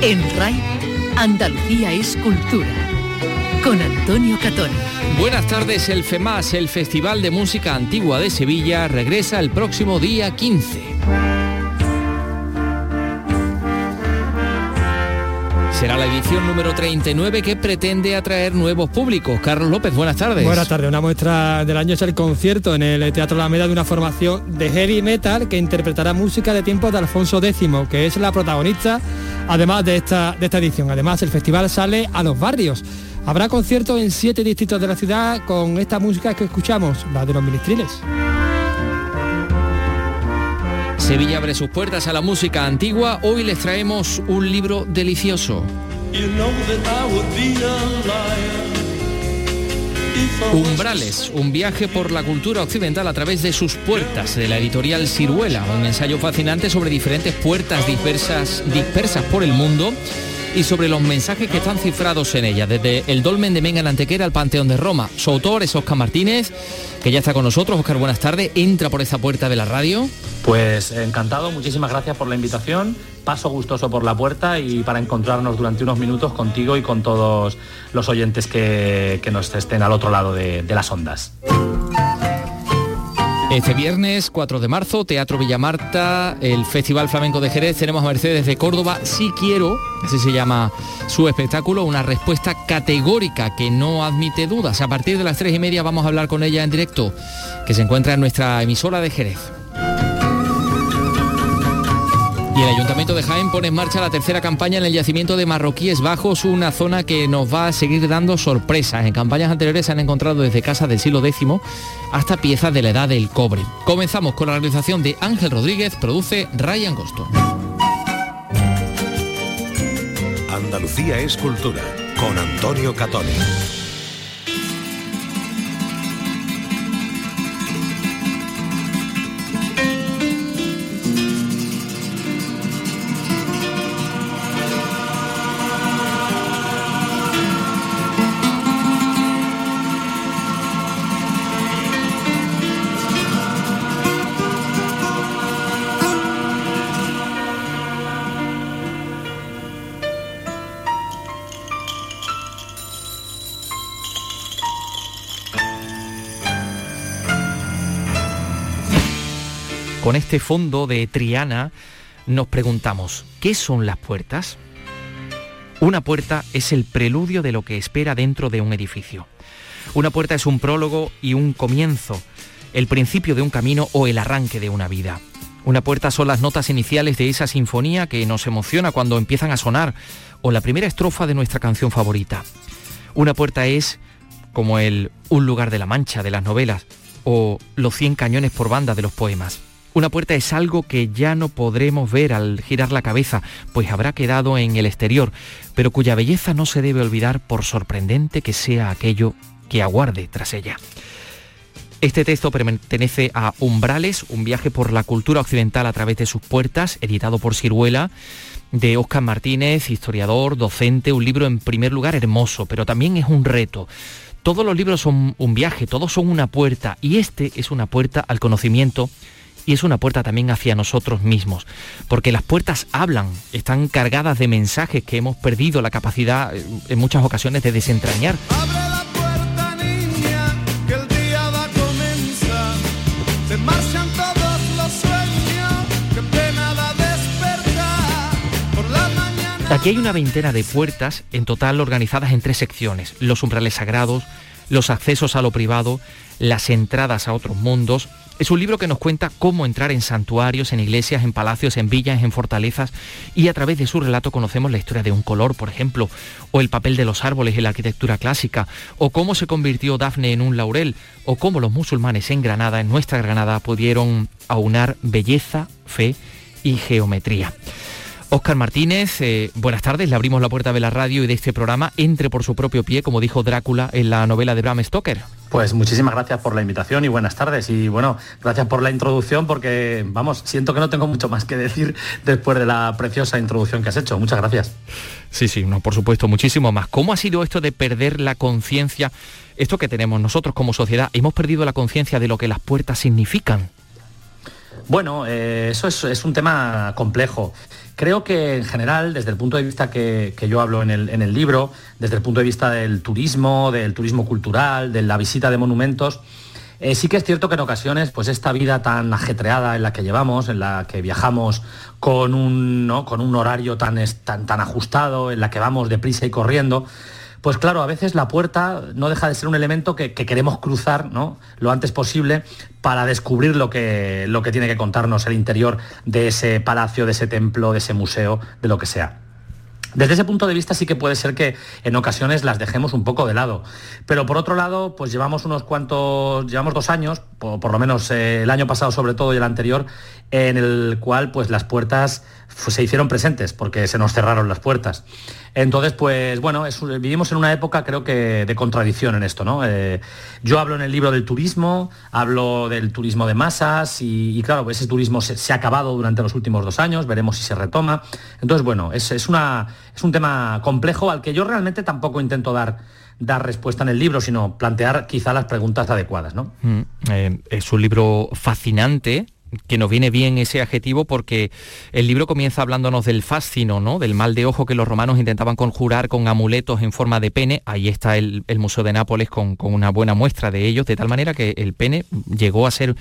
En RAI, Andalucía es cultura. Con Antonio Catón. Buenas tardes, el FEMAS, el Festival de Música Antigua de Sevilla, regresa el próximo día 15. Será la edición número 39 que pretende atraer nuevos públicos. Carlos López, buenas tardes. Buenas tardes. Una muestra del año es el concierto en el Teatro La Alameda de una formación de heavy metal que interpretará música de tiempos de Alfonso X, que es la protagonista además de esta, de esta edición. Además, el festival sale a los barrios. Habrá conciertos en siete distritos de la ciudad con esta música que escuchamos, la de los ministriles. Sevilla abre sus puertas a la música antigua. Hoy les traemos un libro delicioso. Umbrales, un viaje por la cultura occidental a través de sus puertas, de la editorial Ciruela, un ensayo fascinante sobre diferentes puertas dispersas, dispersas por el mundo y sobre los mensajes que están cifrados en ella, desde el Dolmen de Menga en Antequera al Panteón de Roma. Su autor es Oscar Martínez, que ya está con nosotros. Oscar, buenas tardes. Entra por esa puerta de la radio. Pues encantado, muchísimas gracias por la invitación. Paso gustoso por la puerta y para encontrarnos durante unos minutos contigo y con todos los oyentes que, nos estén al otro lado de las ondas. Este viernes 4 de marzo, Teatro Villamarta, el Festival Flamenco de Jerez, tenemos a Mercedes de Córdoba, Si quiero, así se llama su espectáculo, una respuesta categórica que no admite dudas. A partir de las tres y media vamos a hablar con ella en directo, que se encuentra en nuestra emisora de Jerez. Y el Ayuntamiento de Jaén pone en marcha la tercera campaña en el yacimiento de Marroquíes Bajos, una zona que nos va a seguir dando sorpresas. En campañas anteriores se han encontrado desde casas del siglo X hasta piezas de la edad del cobre. Comenzamos con la realización de Ángel Rodríguez, produce Ryan Goston. Andalucía es cultura, con Antonio Catoni. Este fondo de Triana, nos preguntamos, ¿qué son las puertas? Una puerta es el preludio de lo que espera dentro de un edificio. Una puerta es un prólogo y un comienzo, el principio de un camino o el arranque de una vida. Una puerta son las notas iniciales de esa sinfonía que nos emociona cuando empiezan a sonar o la primera estrofa de nuestra canción favorita. Una puerta es como el Un lugar de la mancha de las novelas o los 100 cañones por banda de los poemas. Una puerta es algo que ya no podremos ver al girar la cabeza, pues habrá quedado en el exterior, pero cuya belleza no se debe olvidar por sorprendente que sea aquello que aguarde tras ella. Este texto pertenece a Umbrales, un viaje por la cultura occidental a través de sus puertas, editado por Ciruela, de Óscar Martínez, historiador, docente, un libro en primer lugar hermoso, pero también es un reto. Todos los libros son un viaje, todos son una puerta, y este es una puerta al conocimiento y es una puerta también hacia nosotros mismos, porque las puertas hablan, están cargadas de mensajes que hemos perdido la capacidad eh, en muchas ocasiones de desentrañar. Aquí hay una veintena de puertas, en total organizadas en tres secciones, los umbrales sagrados, los accesos a lo privado, las entradas a otros mundos es un libro que nos cuenta cómo entrar en santuarios, en iglesias, en palacios, en villas, en fortalezas y a través de su relato conocemos la historia de un color, por ejemplo, o el papel de los árboles en la arquitectura clásica, o cómo se convirtió Dafne en un laurel, o cómo los musulmanes en Granada, en nuestra Granada, pudieron aunar belleza, fe y geometría. Óscar Martínez, eh, buenas tardes. Le abrimos la puerta de la radio y de este programa. Entre por su propio pie, como dijo Drácula en la novela de Bram Stoker. Pues muchísimas gracias por la invitación y buenas tardes. Y bueno, gracias por la introducción porque, vamos, siento que no tengo mucho más que decir después de la preciosa introducción que has hecho. Muchas gracias. Sí, sí, no, por supuesto, muchísimo más. ¿Cómo ha sido esto de perder la conciencia? Esto que tenemos nosotros como sociedad, hemos perdido la conciencia de lo que las puertas significan. Bueno, eh, eso es, un tema complejo. Creo que en general, desde el punto de vista que, yo hablo en el, libro, desde el punto de vista del turismo, del turismo cultural, de la visita de monumentos, eh, sí que es cierto que en ocasiones, pues esta vida tan ajetreada en la que llevamos, en la que viajamos con un, con un horario tan, tan, tan ajustado, en la que vamos deprisa y corriendo, pues claro, a veces la puerta no deja de ser un elemento que, queremos cruzar ¿no? lo antes posible para descubrir lo que, lo que tiene que contarnos el interior de ese palacio, de ese templo, de ese museo, de lo que sea. Desde ese punto de vista sí que puede ser que en ocasiones las dejemos un poco de lado. Pero por otro lado, pues llevamos unos cuantos, llevamos dos años, por, lo menos eh, el año pasado sobre todo y el anterior, en el cual pues las puertas se hicieron presentes porque se nos cerraron las puertas. Entonces, pues bueno, vivimos en una época creo que de contradicción en esto, ¿no? Eh, yo hablo en el libro del turismo, hablo del turismo de masas y, claro, ese turismo se, ha acabado durante los últimos dos años, veremos si se retoma. Entonces, bueno, es, una, es un tema complejo al que yo realmente tampoco intento dar dar respuesta en el libro, sino plantear quizá las preguntas adecuadas. ¿no? Mm, eh, es un libro fascinante, que nos viene bien ese adjetivo porque el libro comienza hablándonos del fascino, ¿no? del mal de ojo que los romanos intentaban conjurar con amuletos en forma de pene. Ahí está el, Museo de Nápoles con, una buena muestra de ellos, de tal manera que el pene llegó a ser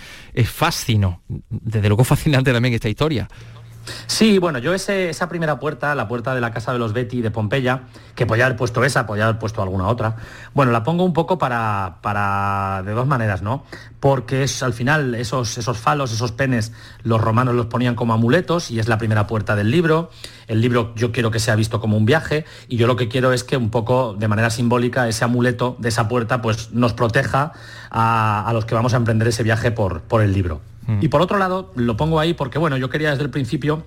fascino. Desde luego fascinante también esta historia. Sí, bueno, yo esa primera puerta, la puerta de la casa de los Betty de Pompeya, que podía haber puesto esa, podía haber puesto alguna otra, bueno, la pongo un poco para, para de dos maneras, ¿no? Porque es, al final esos, esos falos, esos penes, los romanos los ponían como amuletos y es la primera puerta del libro. El libro yo quiero que sea visto como un viaje y yo lo que quiero es que un poco de manera simbólica ese amuleto de esa puerta pues nos proteja a, los que vamos a emprender ese viaje por, por el libro. Mm. Y por otro lado, lo pongo ahí porque, bueno, yo quería desde el principio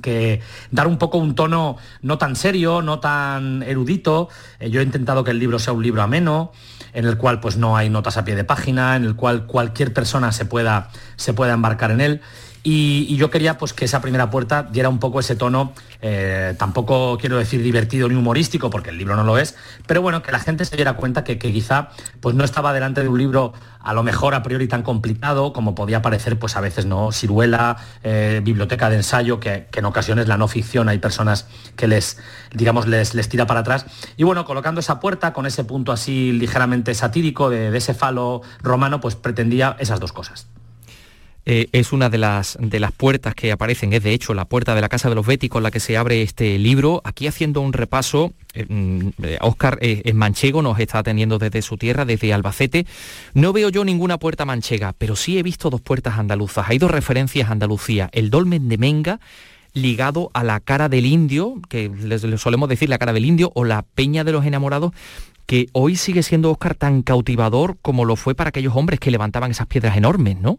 que dar un poco un tono no tan serio, no tan erudito. Eh, yo he intentado que el libro sea un libro ameno, en el cual pues no hay notas a pie de página, en el cual cualquier persona se pueda, se pueda embarcar en él. Y, yo quería pues, que esa primera puerta diera un poco ese tono, eh, tampoco quiero decir divertido ni humorístico, porque el libro no lo es, pero bueno, que la gente se diera cuenta que, quizá pues, no estaba delante de un libro a lo mejor a priori tan complicado como podía parecer pues, a veces, ¿no? Ciruela, eh, biblioteca de ensayo, que, en ocasiones la no ficción hay personas que les, digamos, les, les tira para atrás. Y bueno, colocando esa puerta con ese punto así ligeramente satírico de, de ese falo romano, pues pretendía esas dos cosas. Eh, es una de las, de las puertas que aparecen, es de hecho la puerta de la Casa de los Betty con la que se abre este libro. Aquí haciendo un repaso, Oscar eh, mm, eh, manchego, nos está atendiendo desde su tierra, desde Albacete. No veo yo ninguna puerta manchega, pero sí he visto dos puertas andaluzas. Hay dos referencias a Andalucía, el dolmen de Menga, ligado a la cara del indio, que les, solemos decir la cara del indio, o la peña de los enamorados, que hoy sigue siendo Oscar tan cautivador como lo fue para aquellos hombres que levantaban esas piedras enormes, ¿no?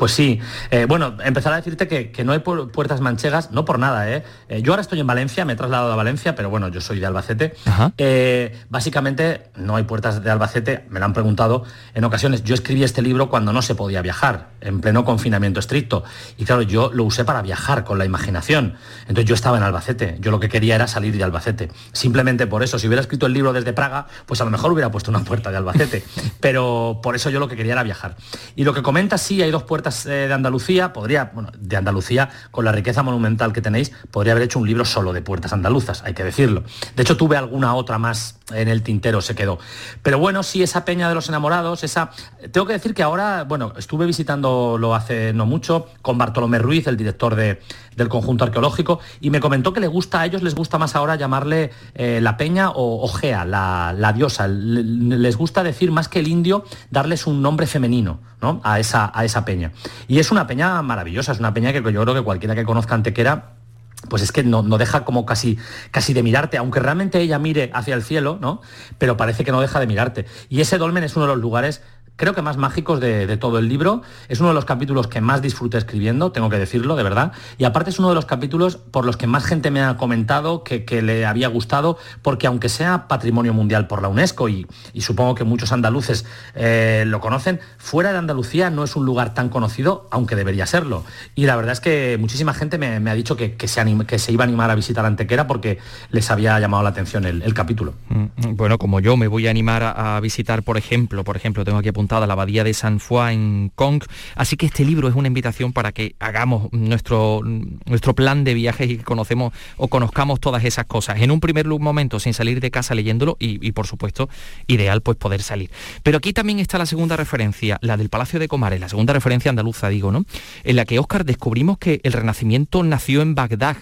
Pues sí, eh, bueno, empezar a decirte que, no hay puertas manchegas, no por nada, ¿eh? ¿eh? Yo ahora estoy en Valencia, me he trasladado a Valencia, pero bueno, yo soy de Albacete. Eh, básicamente no hay puertas de Albacete, me lo han preguntado en ocasiones. Yo escribí este libro cuando no se podía viajar, en pleno confinamiento estricto. Y claro, yo lo usé para viajar con la imaginación. Entonces yo estaba en Albacete, yo lo que quería era salir de Albacete. Simplemente por eso, si hubiera escrito el libro desde Praga, pues a lo mejor hubiera puesto una puerta de Albacete. Pero por eso yo lo que quería era viajar. Y lo que comenta, sí, hay dos puertas eh, de Andalucía, podría, bueno, de Andalucía, con la riqueza monumental que tenéis, podría haber hecho un libro solo de puertas andaluzas, hay que decirlo. De hecho, tuve alguna otra más en el tintero, se quedó. Pero bueno, sí, esa peña de los enamorados, esa... Tengo que decir que ahora, bueno, estuve visitándolo hace no mucho con Bartolomé Ruiz, el director de, del conjunto arqueológico, y me comentó que le gusta a ellos, les gusta más ahora llamarle eh, la peña o, Gea, la, diosa. les gusta decir más que el indio, darles un nombre femenino ¿no? a, esa, a esa peña. Y es una peña maravillosa, es una peña que yo creo que cualquiera que conozca Antequera pues es que no, deja como casi, casi de mirarte, aunque realmente ella mire hacia el cielo, ¿no? Pero parece que no deja de mirarte. Y ese dolmen es uno de los lugares creo que más mágicos de, todo el libro. Es uno de los capítulos que más disfruté escribiendo, tengo que decirlo, de verdad. Y aparte es uno de los capítulos por los que más gente me ha comentado que, le había gustado, porque aunque sea patrimonio mundial por la UNESCO y, supongo que muchos andaluces eh, lo conocen, fuera de Andalucía no es un lugar tan conocido, aunque debería serlo. Y la verdad es que muchísima gente me, ha dicho que, se que se iba a animar a visitar Antequera porque les había llamado la atención el, capítulo. Mm, mm, bueno, como yo me voy a animar a, visitar, por ejemplo, por ejemplo, tengo aquí apuntado la abadía de San Foy en Kong. Así que este libro es una invitación para que hagamos nuestro, nuestro plan de viajes y que conocemos o conozcamos todas esas cosas. En un primer momento sin salir de casa leyéndolo y, por supuesto ideal pues poder salir. Pero aquí también está la segunda referencia, la del Palacio de Comares, la segunda referencia andaluza digo, ¿no? En la que Oscar descubrimos que el Renacimiento nació en Bagdad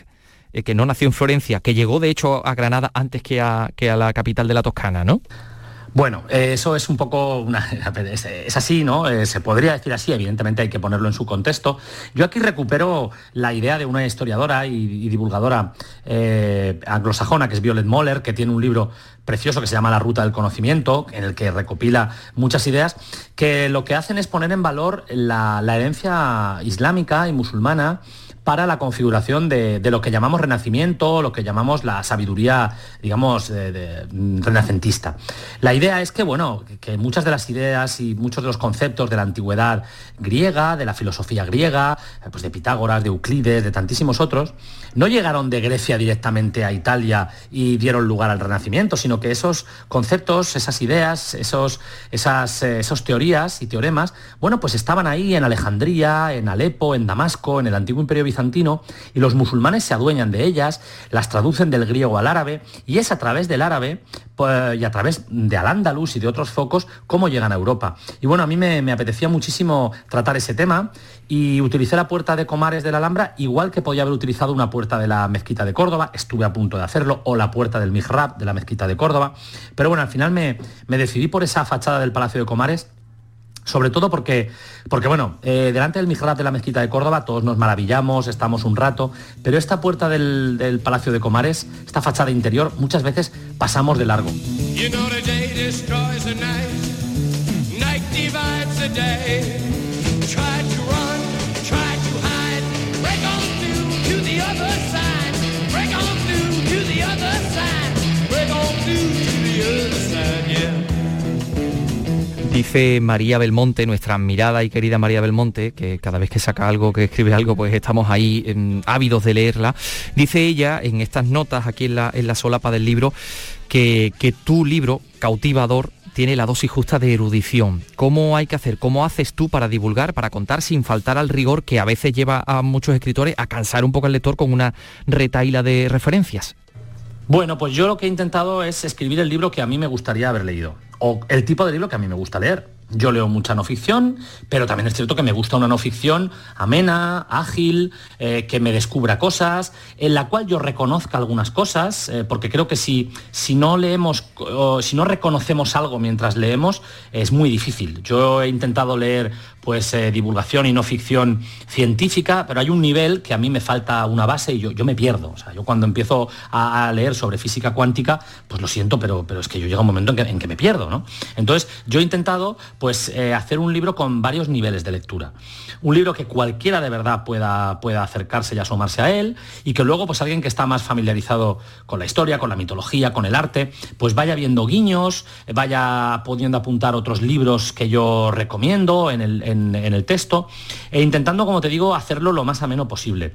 eh, que no nació en Florencia, que llegó de hecho a Granada antes que a, que a la capital de la Toscana, ¿no? Bueno, eso es un poco una, es, así, ¿no? Eh, se podría decir así, evidentemente hay que ponerlo en su contexto. Yo aquí recupero la idea de una historiadora y, divulgadora eh, anglosajona que es Violet Moller, que tiene un libro precioso que se llama La Ruta del Conocimiento, en el que recopila muchas ideas, que lo que hacen es poner en valor la herencia islámica y musulmana para la configuración de, lo que llamamos renacimiento, lo que llamamos la sabiduría, digamos, renacentista. La idea es que, bueno, que muchas de las ideas y muchos de los conceptos de la antigüedad griega, de la filosofía griega, pues de Pitágoras, de Euclides, de tantísimos otros, no llegaron de Grecia directamente a Italia y dieron lugar al renacimiento, sino que esos conceptos, esas ideas, esos, esas eh, teorías y teoremas, bueno, pues estaban ahí en Alejandría, en Alepo, en Damasco, en el antiguo imperio bizantino, y los musulmanes se adueñan de ellas, las traducen del griego al árabe y es a través del árabe pues, y a través de Al-Ándalus y de otros focos cómo llegan a Europa. Y bueno, a mí me, me apetecía muchísimo tratar ese tema y utilicé la puerta de Comares de la Alhambra igual que podía haber utilizado una puerta de la mezquita de Córdoba, estuve a punto de hacerlo, o la puerta del Mihrab de la mezquita de Córdoba, pero bueno, al final me, me decidí por esa fachada del Palacio de Comares sobre todo porque, porque bueno, eh, delante del mihrab de la mezquita de Córdoba todos nos maravillamos, estamos un rato, pero esta puerta del, Palacio de Comares, esta fachada interior, muchas veces pasamos de largo. Dice María Belmonte, nuestra admirada y querida María Belmonte, que cada vez que saca algo, que escribe algo, pues estamos ahí em, ávidos de leerla. Dice ella en estas notas, aquí en la, en la solapa del libro, que, que tu libro, cautivador, tiene la dosis justa de erudición. ¿Cómo hay que hacer? ¿Cómo haces tú para divulgar, para contar sin faltar al rigor que a veces lleva a muchos escritores a cansar un poco al lector con una retaila de referencias? Bueno, pues yo lo que he intentado es escribir el libro que a mí me gustaría haber leído o el tipo de libro que a mí me gusta leer. Yo leo mucha no ficción, pero también es cierto que me gusta una no ficción amena, ágil, eh, que me descubra cosas, en la cual yo reconozca algunas cosas, eh, porque creo que si, si no leemos, o si no reconocemos algo mientras leemos, es muy difícil. Yo he intentado leer pues eh, divulgación y no ficción científica, pero hay un nivel que a mí me falta una base y yo, yo me pierdo. O sea, yo cuando empiezo a, leer sobre física cuántica, pues lo siento, pero, pero es que yo llega un momento en que, me pierdo, ¿no? Entonces, yo he intentado pues eh, hacer un libro con varios niveles de lectura. Un libro que cualquiera de verdad pueda, pueda acercarse y asomarse a él, y que luego, pues alguien que está más familiarizado con la historia, con la mitología, con el arte, pues vaya viendo guiños, vaya pudiendo apuntar otros libros que yo recomiendo en el en, el texto, e intentando, como te digo, hacerlo lo más ameno posible.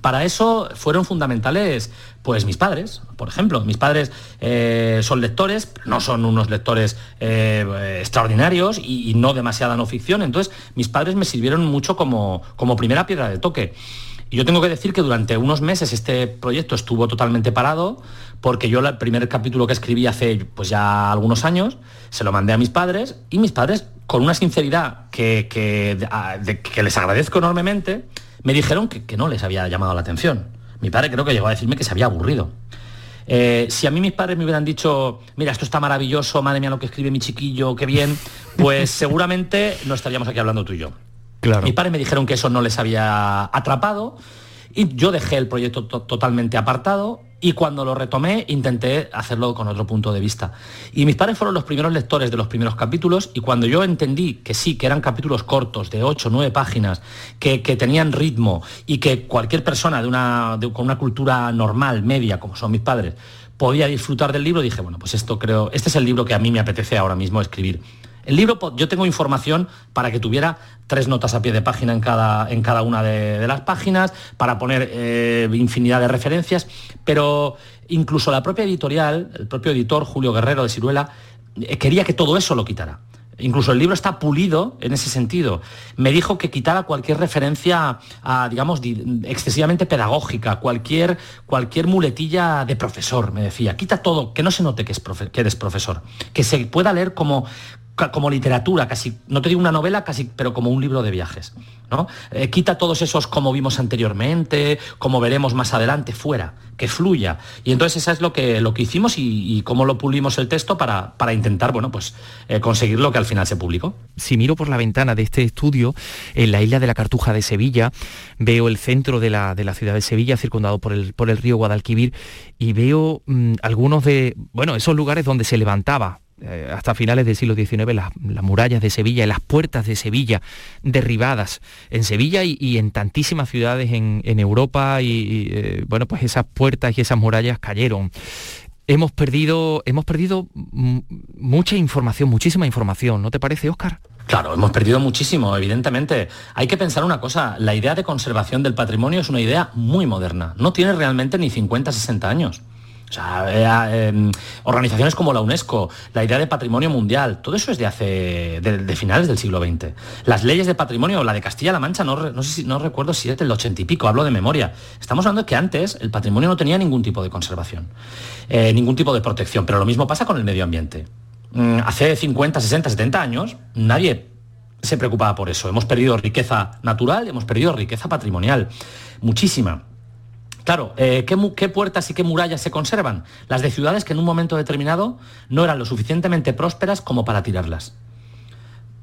Para eso fueron fundamentales pues mis padres, por ejemplo. Mis padres eh, son lectores, no son unos lectores eh, extraordinarios y, no demasiada no ficción. Entonces, mis padres me sirvieron mucho como, como primera piedra de toque. Y yo tengo que decir que durante unos meses este proyecto estuvo totalmente parado, porque yo el primer capítulo que escribí hace pues ya algunos años, se lo mandé a mis padres y mis padres con una sinceridad que, que, les agradezco enormemente, me dijeron que, no les había llamado la atención. Mi padre creo que llegó a decirme que se había aburrido. Eh, si a mí mis padres me hubieran dicho, mira, esto está maravilloso, madre mía lo que escribe mi chiquillo, qué bien, pues seguramente no estaríamos aquí hablando tú y yo. Claro. Mis padres me dijeron que eso no les había atrapado y yo dejé el proyecto totalmente apartado y cuando lo retomé intenté hacerlo con otro punto de vista. Y mis padres fueron los primeros lectores de los primeros capítulos y cuando yo entendí que sí, que eran capítulos cortos de 8 o 9 páginas, que, tenían ritmo y que cualquier persona de una, con una cultura normal, media, como son mis padres, podía disfrutar del libro, dije, bueno, pues esto creo, este es el libro que a mí me apetece ahora mismo escribir. El libro, yo tengo información para que tuviera tres notas a pie de página en cada, en cada una de, las páginas, para poner eh, infinidad de referencias, pero incluso la propia editorial, el propio editor Julio Guerrero de Ciruela, eh, quería que todo eso lo quitara. Incluso el libro está pulido en ese sentido. Me dijo que quitara cualquier referencia a, digamos, excesivamente pedagógica, cualquier, cualquier muletilla de profesor, me decía. Quita todo, que no se note que, es que eres profesor, que se pueda leer como, como literatura, casi, no te digo una novela, casi, pero como un libro de viajes. ¿no? Eh, quita todos esos como vimos anteriormente, como veremos más adelante, fuera, que fluya. Y entonces eso es lo que, lo que hicimos y, cómo lo pulimos el texto para, para intentar, bueno, pues eh, conseguir lo que al final se publicó. Si miro por la ventana de este estudio, en la isla de la Cartuja de Sevilla, veo el centro de la, de la ciudad de Sevilla, circundado por el, por el río Guadalquivir, y veo mm, algunos de, bueno, esos lugares donde se levantaba eh, hasta finales del siglo XIX las, murallas de Sevilla y las puertas de Sevilla derribadas en Sevilla y, en tantísimas ciudades en, Europa y, eh, bueno pues esas puertas y esas murallas cayeron hemos perdido hemos perdido mucha información muchísima información no te parece Óscar Claro, hemos perdido muchísimo, evidentemente. Hay que pensar una cosa, la idea de conservación del patrimonio es una idea muy moderna, no tiene realmente ni 50, 60 años. O sea, em, organizaciones como la UNESCO, la idea de patrimonio mundial, todo eso es de hace, de, finales del siglo XX. Las leyes de patrimonio, la de Castilla-La Mancha, no recuerdo si es del ochenta y pico, hablo de memoria. Estamos hablando de que antes el patrimonio no tenía ningún tipo de conservación, eh, ningún tipo de protección, pero lo mismo pasa con el medio ambiente. Mm, hace 50, 60, 70 años nadie se preocupaba por eso. Hemos perdido riqueza natural, hemos perdido riqueza patrimonial, muchísima. Claro, eh, ¿qué, puertas y qué murallas se conservan? Las de ciudades que en un momento determinado no eran lo suficientemente prósperas como para tirarlas.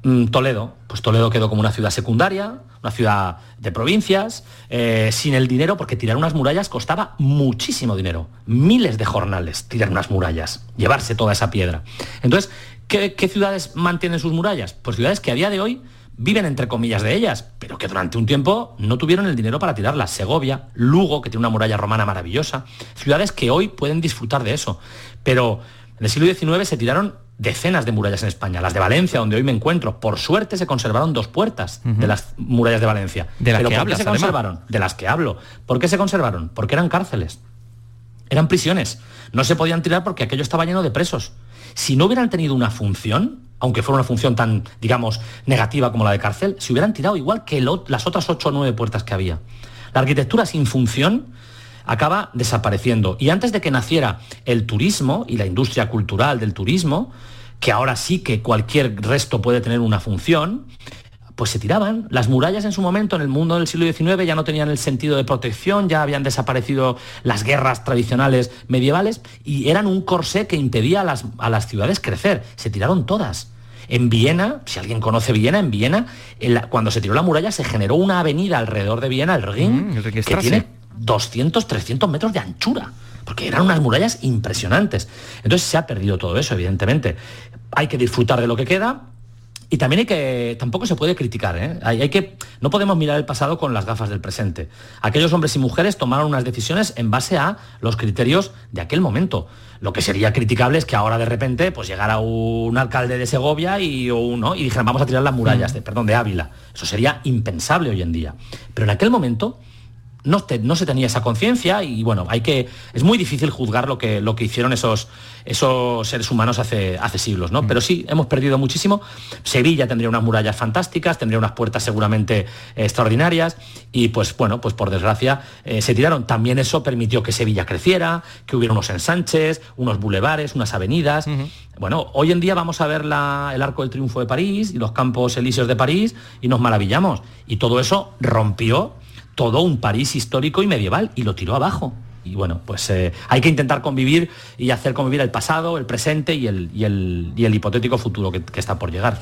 Mm, Toledo, pues Toledo quedó como una ciudad secundaria, una ciudad de provincias, eh, sin el dinero, porque tirar unas murallas costaba muchísimo dinero, miles de jornales tirar unas murallas, llevarse toda esa piedra. Entonces, ¿qué, qué ciudades mantienen sus murallas? Pues ciudades que a día de hoy viven entre comillas de ellas, pero que durante un tiempo no tuvieron el dinero para tirarlas. Segovia, Lugo, que tiene una muralla romana maravillosa, ciudades que hoy pueden disfrutar de eso. Pero en el siglo XIX se tiraron decenas de murallas en España. Las de Valencia, donde hoy me encuentro, por suerte se conservaron dos puertas de las murallas de Valencia. ¿De las que ¿por qué se conservaron? De las que hablo. ¿Por qué se conservaron? Porque eran cárceles. Eran prisiones. No se podían tirar porque aquello estaba lleno de presos. Si no hubieran tenido una función, aunque fuera una función tan, digamos, negativa como la de cárcel, se hubieran tirado igual que las otras ocho o nueve puertas que había. La arquitectura sin función acaba desapareciendo. Y antes de que naciera el turismo y la industria cultural del turismo, que ahora sí que cualquier resto puede tener una función, pues se tiraban. Las murallas en su momento en el mundo del siglo XIX ya no tenían el sentido de protección, ya habían desaparecido las guerras tradicionales medievales y eran un corsé que impedía a las, a las ciudades crecer. Se tiraron todas. En Viena, si alguien conoce Viena, en Viena, cuando se tiró la muralla se generó una avenida alrededor de Viena, el Ring, mm, que tiene 200, 300 metros de anchura porque eran unas murallas impresionantes. Entonces se ha perdido todo eso, evidentemente. Hay que disfrutar de lo que queda, y también hay que, tampoco se puede criticar, ¿eh? hay, que, no podemos mirar el pasado con las gafas del presente. Aquellos hombres y mujeres tomaron unas decisiones en base a los criterios de aquel momento. Lo que sería criticable es que ahora de repente pues llegara un alcalde de Segovia y, uno, y dijeran vamos a tirar las murallas, mm. de, perdón, de Ávila. Eso sería impensable hoy en día. Pero en aquel momento no, no, se tenía esa conciencia y bueno, hay que, es muy difícil juzgar lo que, lo que hicieron esos, esos seres humanos hace, hace siglos, ¿no? Mm. Pero sí, hemos perdido muchísimo. Sevilla tendría unas murallas fantásticas, tendría unas puertas seguramente extraordinarias y pues bueno, pues por desgracia eh, se tiraron. También eso permitió que Sevilla creciera, que hubiera unos ensanches, unos bulevares, unas avenidas. Bueno, hoy en día vamos a ver el Arco del Triunfo de París y los Campos Elíseos de París y nos maravillamos. Y todo eso rompió todo un París histórico y medieval y lo tiró abajo. Y bueno, pues eh, hay que intentar convivir y hacer convivir el pasado, el presente y el, y el, hipotético futuro que, está por llegar.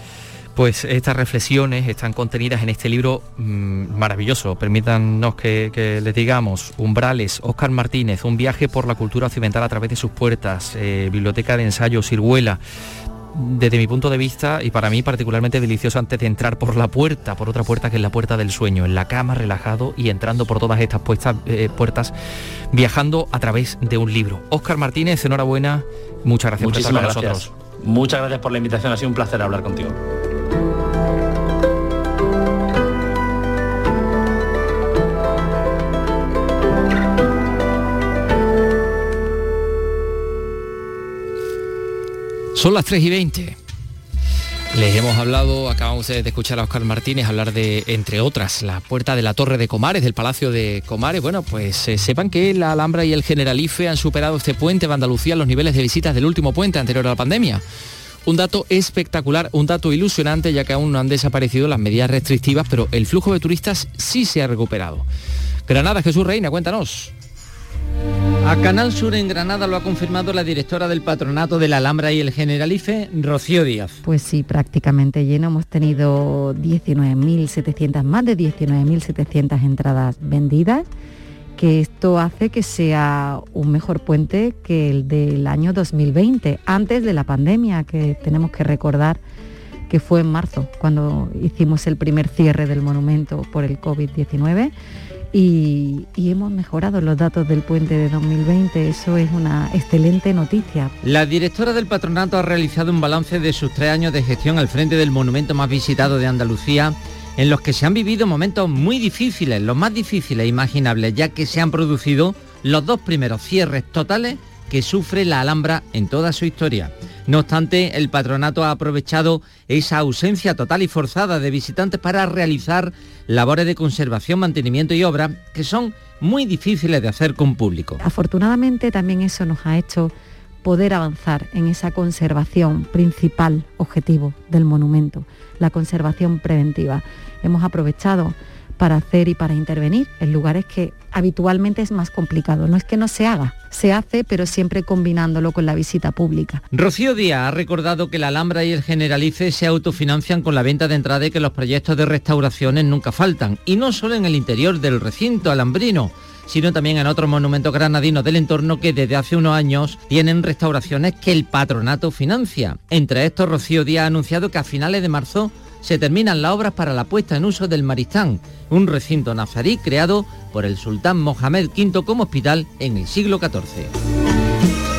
Pues estas reflexiones están contenidas en este libro mm, maravilloso. Permítanos que, que, les digamos, Umbrales, Óscar Martínez, un viaje por la cultura occidental a través de sus puertas, eh, Biblioteca de Ensayo, Ciruela, desde mi punto de vista y para mí particularmente delicioso antes de entrar por la puerta, por otra puerta que es la puerta del sueño, en la cama relajado y entrando por todas estas eh, puertas, viajando a través de un libro. Óscar Martínez, enhorabuena, muchas gracias por estar con nosotros. Muchas gracias por la invitación, ha sido un placer hablar contigo. Son las 3 y 20. Les hemos hablado, acabamos de escuchar a Oscar Martínez hablar de, entre otras, la puerta de la Torre de Comares, del Palacio de Comares. Bueno, pues eh, sepan que la Alhambra y el Generalife han superado este puente de Andalucía los niveles de visitas del último puente anterior a la pandemia. Un dato espectacular, un dato ilusionante, ya que aún no han desaparecido las medidas restrictivas, pero el flujo de turistas sí se ha recuperado. Granada, Jesús Reina, cuéntanos. A Canal Sur en Granada lo ha confirmado la directora del patronato de la Alhambra y el Generalife, Rocío Díaz. Pues sí, prácticamente lleno. Hemos tenido 19.700, más de 19.700 entradas vendidas, que esto hace que sea un mejor puente que el del año 2020, antes de la pandemia, que tenemos que recordar que fue en marzo, cuando hicimos el primer cierre del monumento por el COVID-19 y, hemos mejorado los datos del puente de 2020. Eso es una excelente noticia. La directora del patronato ha realizado un balance de sus tres años de gestión al frente del monumento más visitado de Andalucía en los que se han vivido momentos muy difíciles, los más difíciles e imaginables, ya que se han producido los dos primeros cierres totales que sufre la Alhambra en toda su historia. No obstante, el patronato ha aprovechado esa ausencia total y forzada de visitantes para realizar labores de conservación, mantenimiento y obra que son muy difíciles de hacer con público. Afortunadamente también eso nos ha hecho poder avanzar en esa conservación principal objetivo del monumento, la conservación preventiva. Hemos aprovechado para hacer y para intervenir en lugares que habitualmente es más complicado. No es que no se haga, se hace, pero siempre combinándolo con la visita pública. Rocío Díaz ha recordado que la Alhambra y el Generalice se autofinancian con la venta de entrada y que los proyectos de restauraciones nunca faltan, y no solo en el interior del recinto alambrino, sino también en otros monumentos granadinos del entorno que desde hace unos años tienen restauraciones que el patronato financia. Entre estos, Rocío Díaz ha anunciado que a finales de marzo se terminan las obras para la puesta en uso del Maristán, un recinto nazarí creado por el sultán Mohamed V como hospital en el siglo XIV.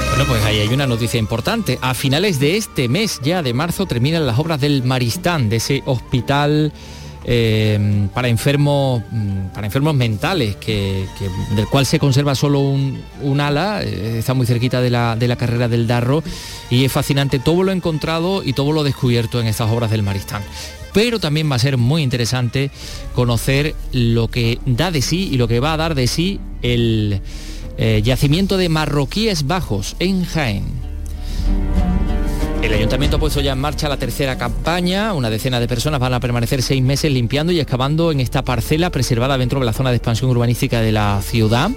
Bueno, pues ahí hay una noticia importante. A finales de este mes ya de marzo terminan las obras del Maristán, de ese hospital eh, para enfermos mm, para enfermos mentales del cual se conserva solo un, ala eh, está muy cerquita de la, de la, carrera del Darro y es fascinante todo lo encontrado y todo lo descubierto en estas obras del Maristán pero también va a ser muy interesante conocer lo que da de sí y lo que va a dar de sí el eh, yacimiento de Marroquíes Bajos en Jaén. El ayuntamiento ha puesto ya en marcha la tercera campaña. Una decena de personas van a permanecer seis meses limpiando y excavando en esta parcela preservada dentro de la zona de expansión urbanística de la ciudad.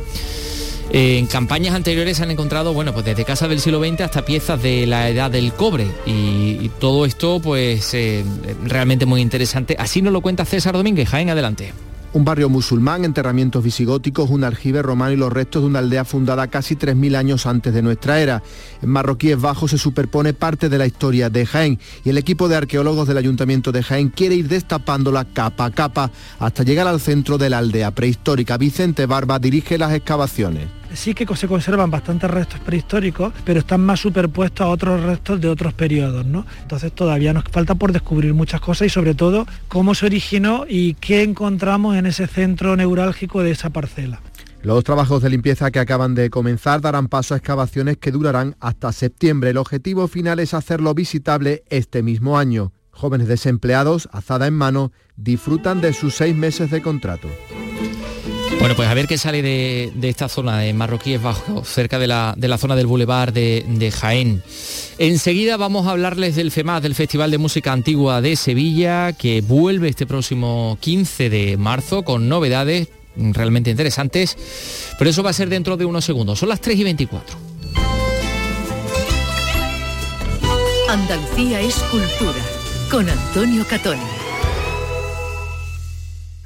En campañas anteriores han encontrado, bueno, pues desde casas del siglo XX hasta piezas de la edad del cobre. Y, todo esto, pues, eh, realmente muy interesante. Así nos lo cuenta César Domínguez. Jaén, adelante. Un barrio musulmán, enterramientos visigóticos, un aljibe romano y los restos de una aldea fundada casi 3.000 años antes de nuestra era. En Marroquíes Bajos se superpone parte de la historia de Jaén y el equipo de arqueólogos del Ayuntamiento de Jaén quiere ir destapándola capa a capa hasta llegar al centro de la aldea prehistórica. Vicente Barba dirige las excavaciones sí que se conservan bastantes restos prehistóricos, pero están más superpuestos a otros restos de otros periodos, ¿no? Entonces todavía nos falta por descubrir muchas cosas y sobre todo cómo se originó y qué encontramos en ese centro neurálgico de esa parcela. Los trabajos de limpieza que acaban de comenzar darán paso a excavaciones que durarán hasta septiembre. El objetivo final es hacerlo visitable este mismo año. Jóvenes desempleados, azada en mano, disfrutan de sus seis meses de contrato. Bueno, pues a ver qué sale de, esta zona de Marroquíes Bajo, cerca de la, zona del Boulevard de, Jaén. Enseguida vamos a hablarles del FEMAS, del Festival de Música Antigua de Sevilla, que vuelve este próximo 15 de marzo con novedades realmente interesantes, pero eso va a ser dentro de unos segundos. Son las 3 y 24. Andalucía es cultura, con Antonio Catoni.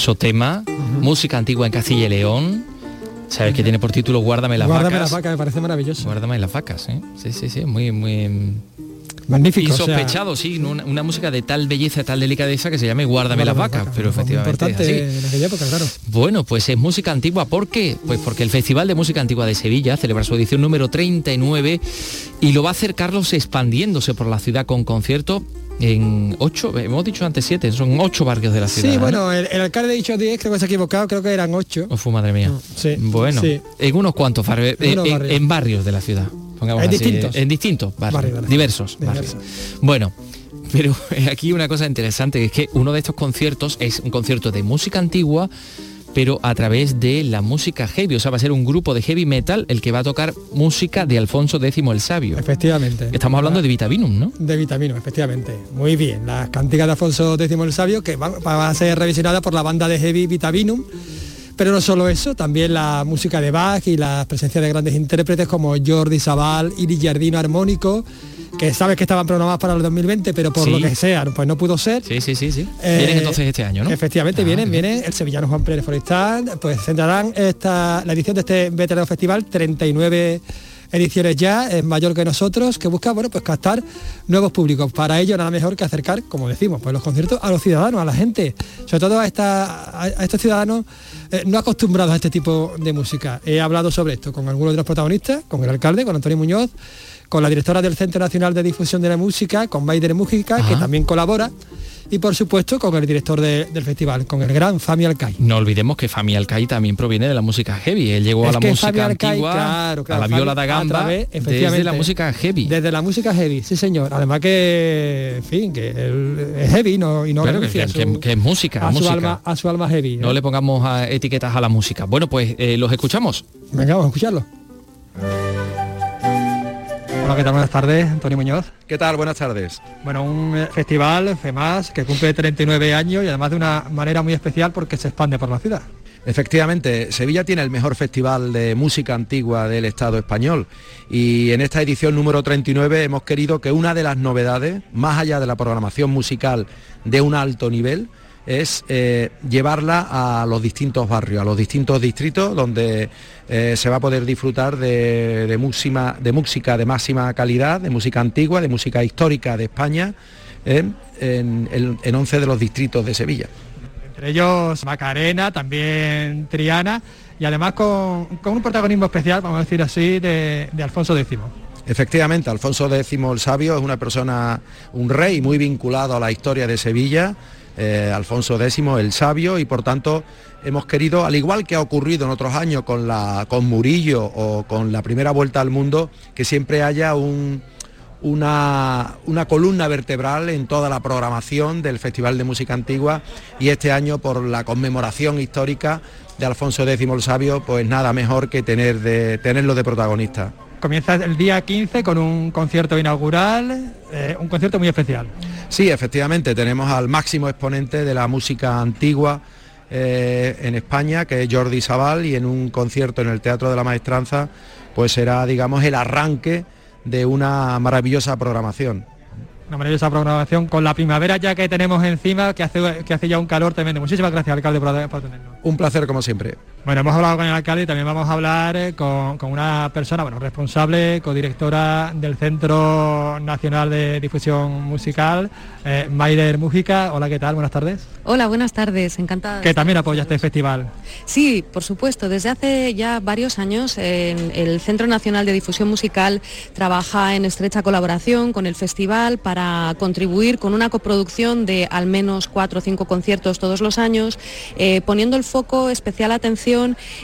Precioso tema, música antigua en Castilla y León. Sabes que tiene por título Guárdame las Guárdame vacas. las vacas, me parece maravilloso. Guárdame las vacas, ¿eh? Sí, sí, sí, muy, muy magnífico. Y sospechado, sí, una, una, música de tal belleza, tal delicadeza que se llame Guárdame, las vacas, pero efectivamente importante es en aquella época, claro. Bueno, pues es música antigua, ¿por qué? Pues porque el Festival de Música Antigua de Sevilla celebra su edición número 39 y lo va a hacer Carlos expandiéndose por la ciudad con conciertos en ocho, hemos dicho antes siete, son ocho barrios de la ciudad. Sí, bueno, el, el, alcalde ha dicho 10, creo que se ha equivocado, creo que eran ocho. Oh, fue madre mía. Sí, bueno, sí. en unos cuantos barrios, En unos barrios. en barrios de la ciudad. pongamos En así, distintos. En distintos barrios, Diversos. barrios. Bueno, pero aquí una cosa interesante es que uno de estos conciertos es un concierto de música antigua pero a través de la música heavy, o sea, va a ser un grupo de heavy metal el que va a tocar música de Alfonso X el Sabio. Efectivamente. Estamos hablando de Vitaminum, ¿no? De Vitamino, efectivamente. Muy bien. Las cantigas de Alfonso X el Sabio, que van, van a ser revisionadas por la banda de heavy Vitaminum. Pero no solo eso, también la música de Bach y la presencia de grandes intérpretes como Jordi Sabal, Iris Giardino Armónico, que sabes que estaban programadas para el 2020, pero por Sí. lo que sea, pues no pudo ser. Sí, sí, sí, sí. Eh, Vienen entonces este año, ¿no? Efectivamente, Ah, vienen, vienen el sevillano Juan Pérez Forestán, pues centrarán esta, la edición de este veterano festival, 39 ediciones ya, es mayor que nosotros, que busca, bueno, pues captar nuevos públicos. Para ello nada mejor que acercar, como decimos, pues los conciertos a los ciudadanos, a la gente, sobre todo a, esta, a estos ciudadanos eh, no acostumbrados a este tipo de música. He hablado sobre esto con algunos de los protagonistas, con el alcalde, con Antonio Muñoz, con la directora del Centro Nacional de Difusión de la Música, con Baider Música, que Ajá. también colabora, y por supuesto con el director de- del festival, con el gran Fami Alcay. No olvidemos que Fami Alcay también proviene de la música heavy. Él llegó a la que música Alcay, antigua, claro, claro, a la viola Fami, da a gamba, través, desde la música heavy. Desde la música heavy, sí señor. Además que, en fin, que él es heavy no, y no Claro, que, que- su- que- que es música, a su alma, a su alma heavy. No ¿eh? le pongamos a- etiquetas a la música. Bueno, pues eh, los escuchamos. Venga, vamos a escucharlo. Hola, ¿qué tal? Buenas tardes, Antonio Muñoz. ¿Qué tal? Buenas tardes. Bueno, un eh, festival, FEMAS, que cumple 39 años y además de una manera muy especial porque se expande por la ciudad. Efectivamente, Sevilla tiene el mejor festival de música antigua del Estado español y en esta edición número 39 hemos querido que una de las novedades, más allá de la programación musical de un alto nivel, es eh, llevarla a los distintos barrios, a los distintos distritos donde eh, se va a poder disfrutar de, de música, de música de máxima calidad, de música antigua, de música histórica de España, eh, en, en- en 11 de los distritos de Sevilla. Entre ellos Macarena, también Triana y además con, con un protagonismo especial, vamos a decir así, de, de Alfonso X. Efectivamente, Alfonso X el Sabio es una persona, un rey muy vinculado a la historia de Sevilla, eh, Alfonso X el Sabio, y por tanto hemos querido, al igual que ha ocurrido en otros años con, la, con Murillo o con la primera vuelta al mundo, que siempre haya un- una, una columna vertebral en toda la programación del Festival de Música Antigua y este año por la conmemoración histórica de Alfonso X el Sabio, pues nada mejor que tener de, tenerlo de protagonista. Comienza el día 15 con un concierto inaugural, eh, un concierto muy especial. Sí, efectivamente, tenemos al máximo exponente de la música antigua eh, en España, que es Jordi Sabal, y en un concierto en el Teatro de la Maestranza, pues será, digamos, el arranque de una maravillosa programación. Una maravillosa programación con la primavera ya que tenemos encima, que hace, que hace ya un calor tremendo. Muchísimas gracias, alcalde, por, por atendernos. Un placer como siempre. Bueno, hemos hablado con el alcalde y también vamos a hablar eh, con, con una persona, bueno, responsable, codirectora del Centro Nacional de Difusión Musical, eh, Maider Mújica. Hola, ¿qué tal? Buenas tardes. Hola, buenas tardes, encantada. Que también apoya este festival. Sí, por supuesto. Desde hace ya varios años el Centro Nacional de Difusión Musical trabaja en estrecha colaboración con el festival para contribuir con una coproducción de al menos cuatro o cinco conciertos todos los años, eh, poniendo el foco especial atención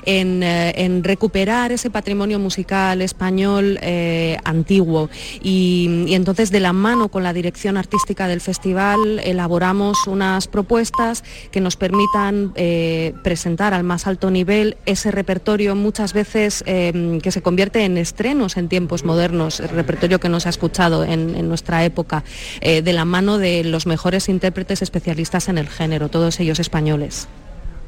en, eh, en recuperar ese patrimonio musical español eh, antiguo. Y, entonces de la mano con la dirección artística del festival elaboramos unas propuestas que nos permitan eh, presentar al más alto nivel ese repertorio muchas veces eh, que se convierte en estrenos en tiempos modernos, el repertorio que no se ha escuchado en, nuestra época, de la mano de los mejores intérpretes especialistas en el género, todos ellos españoles.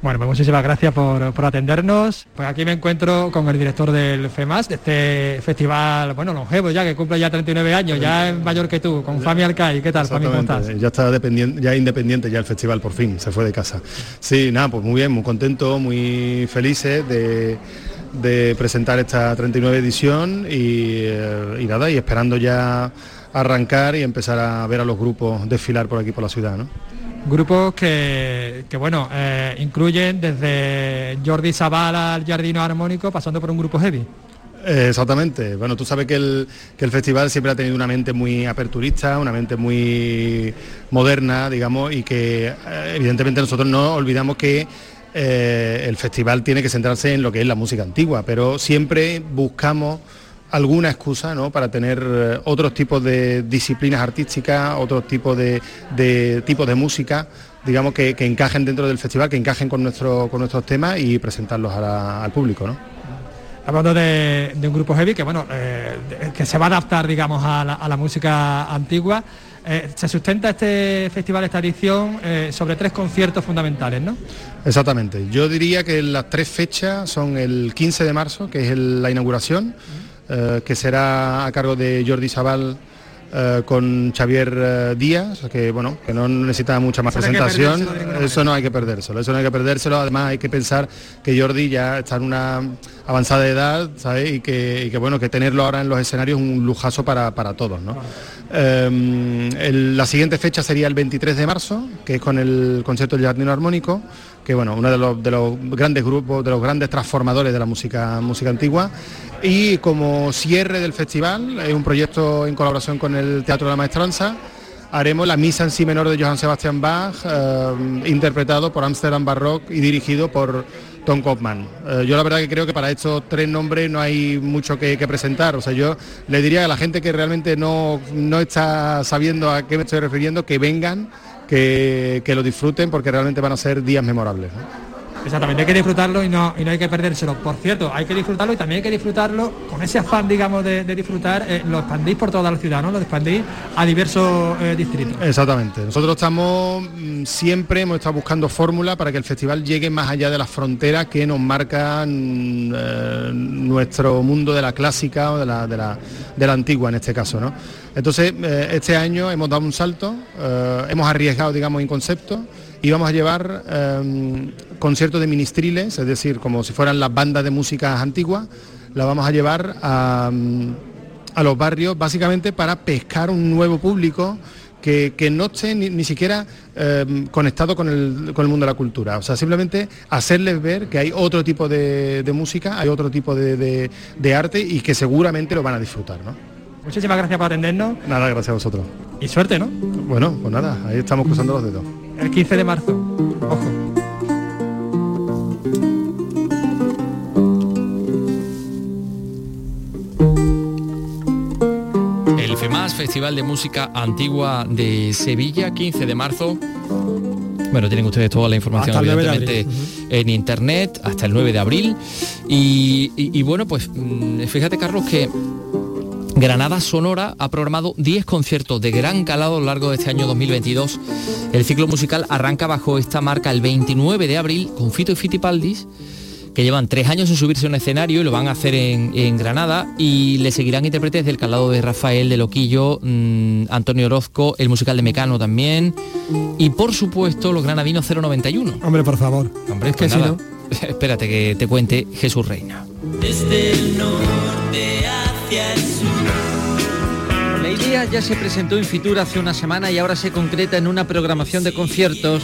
Bueno, pues muchísimas gracias por, por, atendernos. Pues aquí me encuentro con el director del FEMAS, de este festival, bueno, longevo ya, que cumple ya 39 años, ya es mayor que tú, con Fami Alcay. ¿Qué tal, Fami? ¿Cómo estás? Ya está dependiente, ya independiente ya el festival por fin, se fue de casa. Sí, nada, pues muy bien, muy contento, muy felices de, de presentar esta 39 edición y, eh, y nada, y esperando ya arrancar y empezar a ver a los grupos desfilar por aquí por la ciudad, ¿no? Grupos que, bueno, eh, incluyen desde Jordi Zavala al Jardino Armónico, pasando por un grupo heavy. exactamente. Bueno, tú sabes que el, festival siempre ha tenido una mente muy aperturista, una mente muy moderna, digamos, y que eh, evidentemente nosotros no olvidamos que eh, el festival tiene que centrarse en lo que es la música antigua, pero siempre buscamos alguna excusa ¿no? para tener eh, otros tipos de disciplinas artísticas, otros tipos de, tipos de música, digamos, que, encajen dentro del festival, que encajen con, nuestro, con nuestros temas y presentarlos al público. ¿no? Hablando de, un grupo heavy que bueno, eh, que se va a adaptar, digamos, a la, música antigua. Eh, se sustenta este festival, esta edición, sobre tres conciertos fundamentales, ¿no? Exactamente. Yo diría que las tres fechas son el 15 de marzo, que es la inauguración. Eh, que será a cargo de Jordi Sabal eh, con Xavier eh, Díaz, que bueno, que no necesita mucha más presentación, eso no hay que perdérselo, eso no hay que perdérselo, además hay que pensar que Jordi ya está en una avanzada edad, ¿sabes? Y que, bueno, que tenerlo ahora en los escenarios es un lujazo para, todos, la siguiente fecha sería el 23 de marzo, que es con el concierto del Jardino Armónico, que bueno, uno de los, de los, grandes grupos, de los grandes transformadores de la música, música antigua. Y como cierre del festival, es un proyecto en colaboración con el Teatro de la Maestranza, haremos la misa en sí menor de Johann Sebastian Bach, eh, interpretado por Amsterdam Baroque y dirigido por Tom Kaufman. Eh, yo la verdad que creo que para estos tres nombres no hay mucho que, presentar. O sea, yo le diría a la gente que realmente no, no está sabiendo a qué me estoy refiriendo, que vengan que, lo disfruten porque realmente van a ser días memorables. Exactamente, hay que disfrutarlo y no, y no hay que perdérselo. Por cierto, hay que disfrutarlo y también hay que disfrutarlo con ese afán, digamos, de, disfrutar, eh, lo expandís por toda la ciudad, ¿no? Lo expandís a diversos eh, distritos. Exactamente. Nosotros estamos mm, siempre, hemos estado buscando fórmulas para que el festival llegue más allá de las fronteras que nos marcan eh, nuestro mundo de la clásica o de la, de la, de la antigua en este caso, ¿no? Entonces, este año hemos dado un salto, hemos arriesgado, digamos, en concepto y vamos a llevar em, conciertos de ministriles, es decir, como si fueran las bandas de música antiguas, la vamos a llevar a, los barrios básicamente para pescar un nuevo público que, no esté ni, siquiera em, conectado con el, mundo de la cultura. O sea, simplemente hacerles ver que hay otro tipo de, música, hay otro tipo de, arte y que seguramente lo van a disfrutar. ¿no? Muchísimas gracias por atendernos. Nada, gracias a vosotros. Y suerte, ¿no? Bueno, pues nada, ahí estamos cruzando los dedos el 15 de marzo. Ojo. El FEMAS, Festival de Música Antigua de Sevilla, 15 de marzo. Bueno, tienen ustedes toda la información evidentemente en internet hasta el 9 de abril. y bueno, pues mm, fíjate Carlos que Granada Sonora ha programado 10 conciertos de gran calado a lo largo de este año 2022. El ciclo musical arranca bajo esta marca el 29 de abril con Fito y Fitipaldis, que llevan tres años en subirse a un escenario y lo van a hacer en, Granada y le seguirán intérpretes del calado de Rafael de Loquillo, mm, Antonio Orozco, el musical de Mecano también y por supuesto los granadinos 091. Hombre, por favor. Hombre, es que pues si no... Espérate que te cuente Jesús Reina. Desde el norte hacia el sur ya se presentó en Fitur hace una semana y ahora se concreta en una programación de conciertos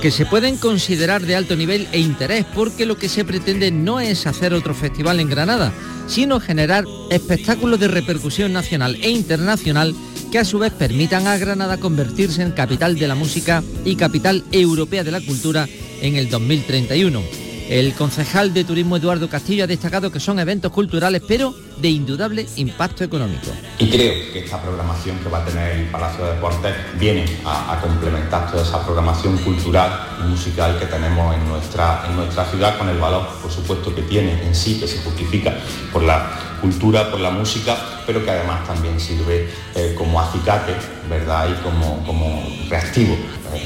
que se pueden considerar de alto nivel e interés porque lo que se pretende no es hacer otro festival en Granada, sino generar espectáculos de repercusión nacional e internacional que a su vez permitan a Granada convertirse en capital de la música y capital europea de la cultura en el 2031. El concejal de turismo Eduardo Castillo ha destacado que son eventos culturales, pero de indudable impacto económico. Y creo que esta programación que va a tener el Palacio de Deportes viene a, complementar toda esa programación cultural y musical que tenemos en nuestra, en nuestra ciudad, con el valor, por supuesto, que tiene en sí, que se justifica por la cultura, por la música, pero que además también sirve eh, como acicate, ¿verdad? Y como, como reactivo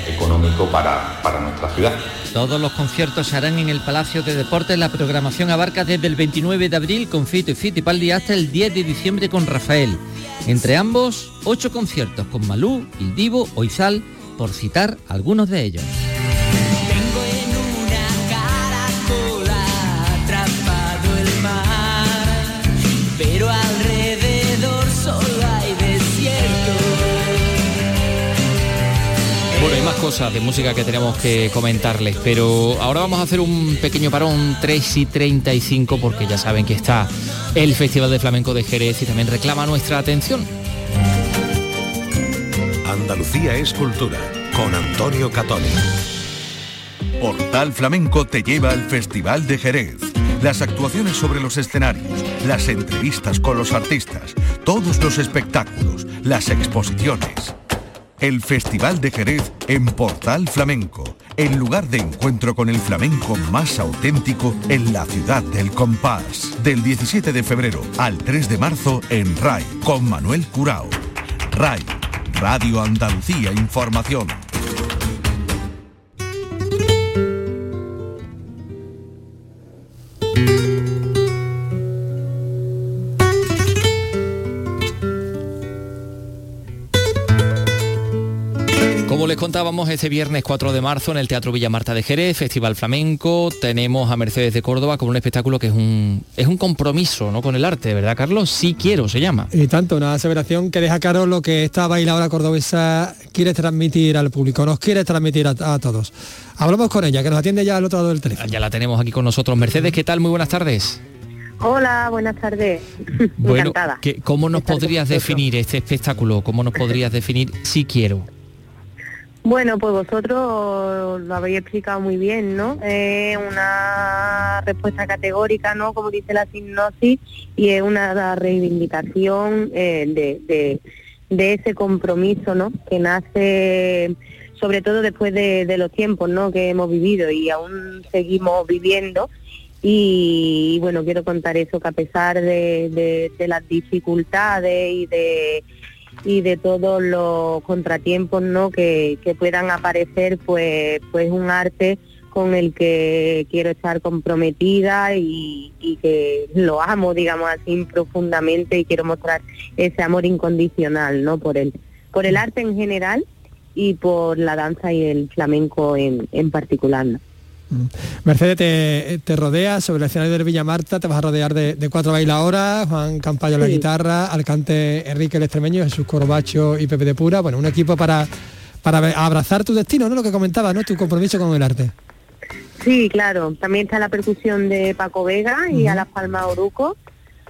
económico para, para nuestra ciudad. Todos los conciertos se harán en el Palacio de Deportes. La programación abarca desde el 29 de abril con Fito y Fitipaldi hasta el 10 de diciembre con Rafael. Entre ambos, ocho conciertos con Malú, Il Divo o Izal, por citar algunos de ellos. Cosas de música que tenemos que comentarles, pero ahora vamos a hacer un pequeño parón 3 y 35 porque ya saben que está el Festival de Flamenco de Jerez y también reclama nuestra atención. Andalucía es cultura con Antonio Catoni. Portal Flamenco te lleva al Festival de Jerez. Las actuaciones sobre los escenarios, las entrevistas con los artistas, todos los espectáculos, las exposiciones. El Festival de Jerez en Portal Flamenco, el lugar de encuentro con el flamenco más auténtico en la ciudad del compás. Del 17 de febrero al 3 de marzo en RAI con Manuel Curao. RAI, Radio Andalucía Información. Contábamos, este viernes 4 de marzo en el Teatro Villa Marta de Jerez, Festival Flamenco, tenemos a Mercedes de Córdoba con un espectáculo que es un, es un compromiso ¿no? con el arte, ¿verdad, Carlos? Sí quiero, se llama. Y tanto, una aseveración que deja claro lo que esta bailadora cordobesa quiere transmitir al público, nos quiere transmitir a, a todos. Hablamos con ella, que nos atiende ya al otro lado del teléfono. Ya la tenemos aquí con nosotros. Mercedes, ¿qué tal? Muy buenas tardes. Hola, buenas tardes. Bueno, Encantada. ¿qué- ¿cómo nos podrías definir este espectáculo? ¿Cómo nos podrías definir Sí quiero? Bueno, pues vosotros lo habéis explicado muy bien, ¿no? Es una respuesta categórica, ¿no? Como dice la sinopsis, y es una reivindicación eh, de, ese compromiso, ¿no? Que nace sobre todo después de, los tiempos, ¿no? Que hemos vivido y aún seguimos viviendo. Y, bueno, quiero contar eso, que a pesar de las dificultades y de y de todos los contratiempos no que, que puedan aparecer pues pues un arte con el que quiero estar comprometida y, y que lo amo digamos así profundamente y quiero mostrar ese amor incondicional no por el por el arte en general y por la danza y el flamenco en, en particular. Mercedes, te, te rodeas sobre el escenario del Villa Marta, te vas a rodear de, de cuatro bailadoras, Juan Campayo la guitarra, Alcante Enrique el Extremeño, Jesús Corbacho y Pepe de Pura, bueno, un equipo para, para abrazar tu destino, ¿no? Lo que comentabas, ¿no? Tu compromiso con el arte. Sí, claro. También está la percusión de Paco Vega y a las Palmas Oruco.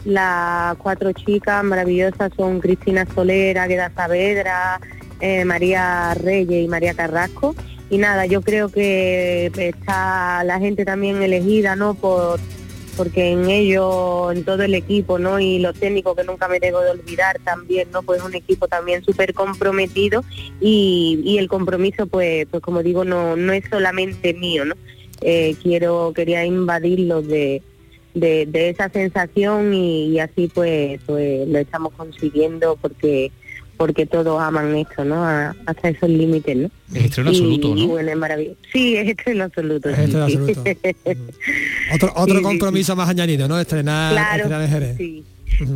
Las cuatro chicas maravillosas son Cristina Solera, Queda Saavedra, eh, María Reyes y María Carrasco. Y nada, yo creo que está la gente también elegida, ¿no? Por porque en ello, en todo el equipo, ¿no? Y los técnicos que nunca me debo de olvidar también, ¿no? Pues un equipo también súper comprometido y, y el compromiso, pues, pues como digo, no, no es solamente mío, ¿no? Eh, quiero, quería invadirlo de, de, de esa sensación y, y así pues, pues lo estamos consiguiendo porque porque todos aman esto, ¿no? A- hasta esos límites, ¿no? Es estreno Y- absoluto, y ¿no? bueno, es maravilloso. Sí, es estreno absoluto. Es estreno sí. absoluto. Otro, otro Sí, sí, compromiso más añadido, ¿no? Estrenar, Claro, estrenar en Jerez. sí.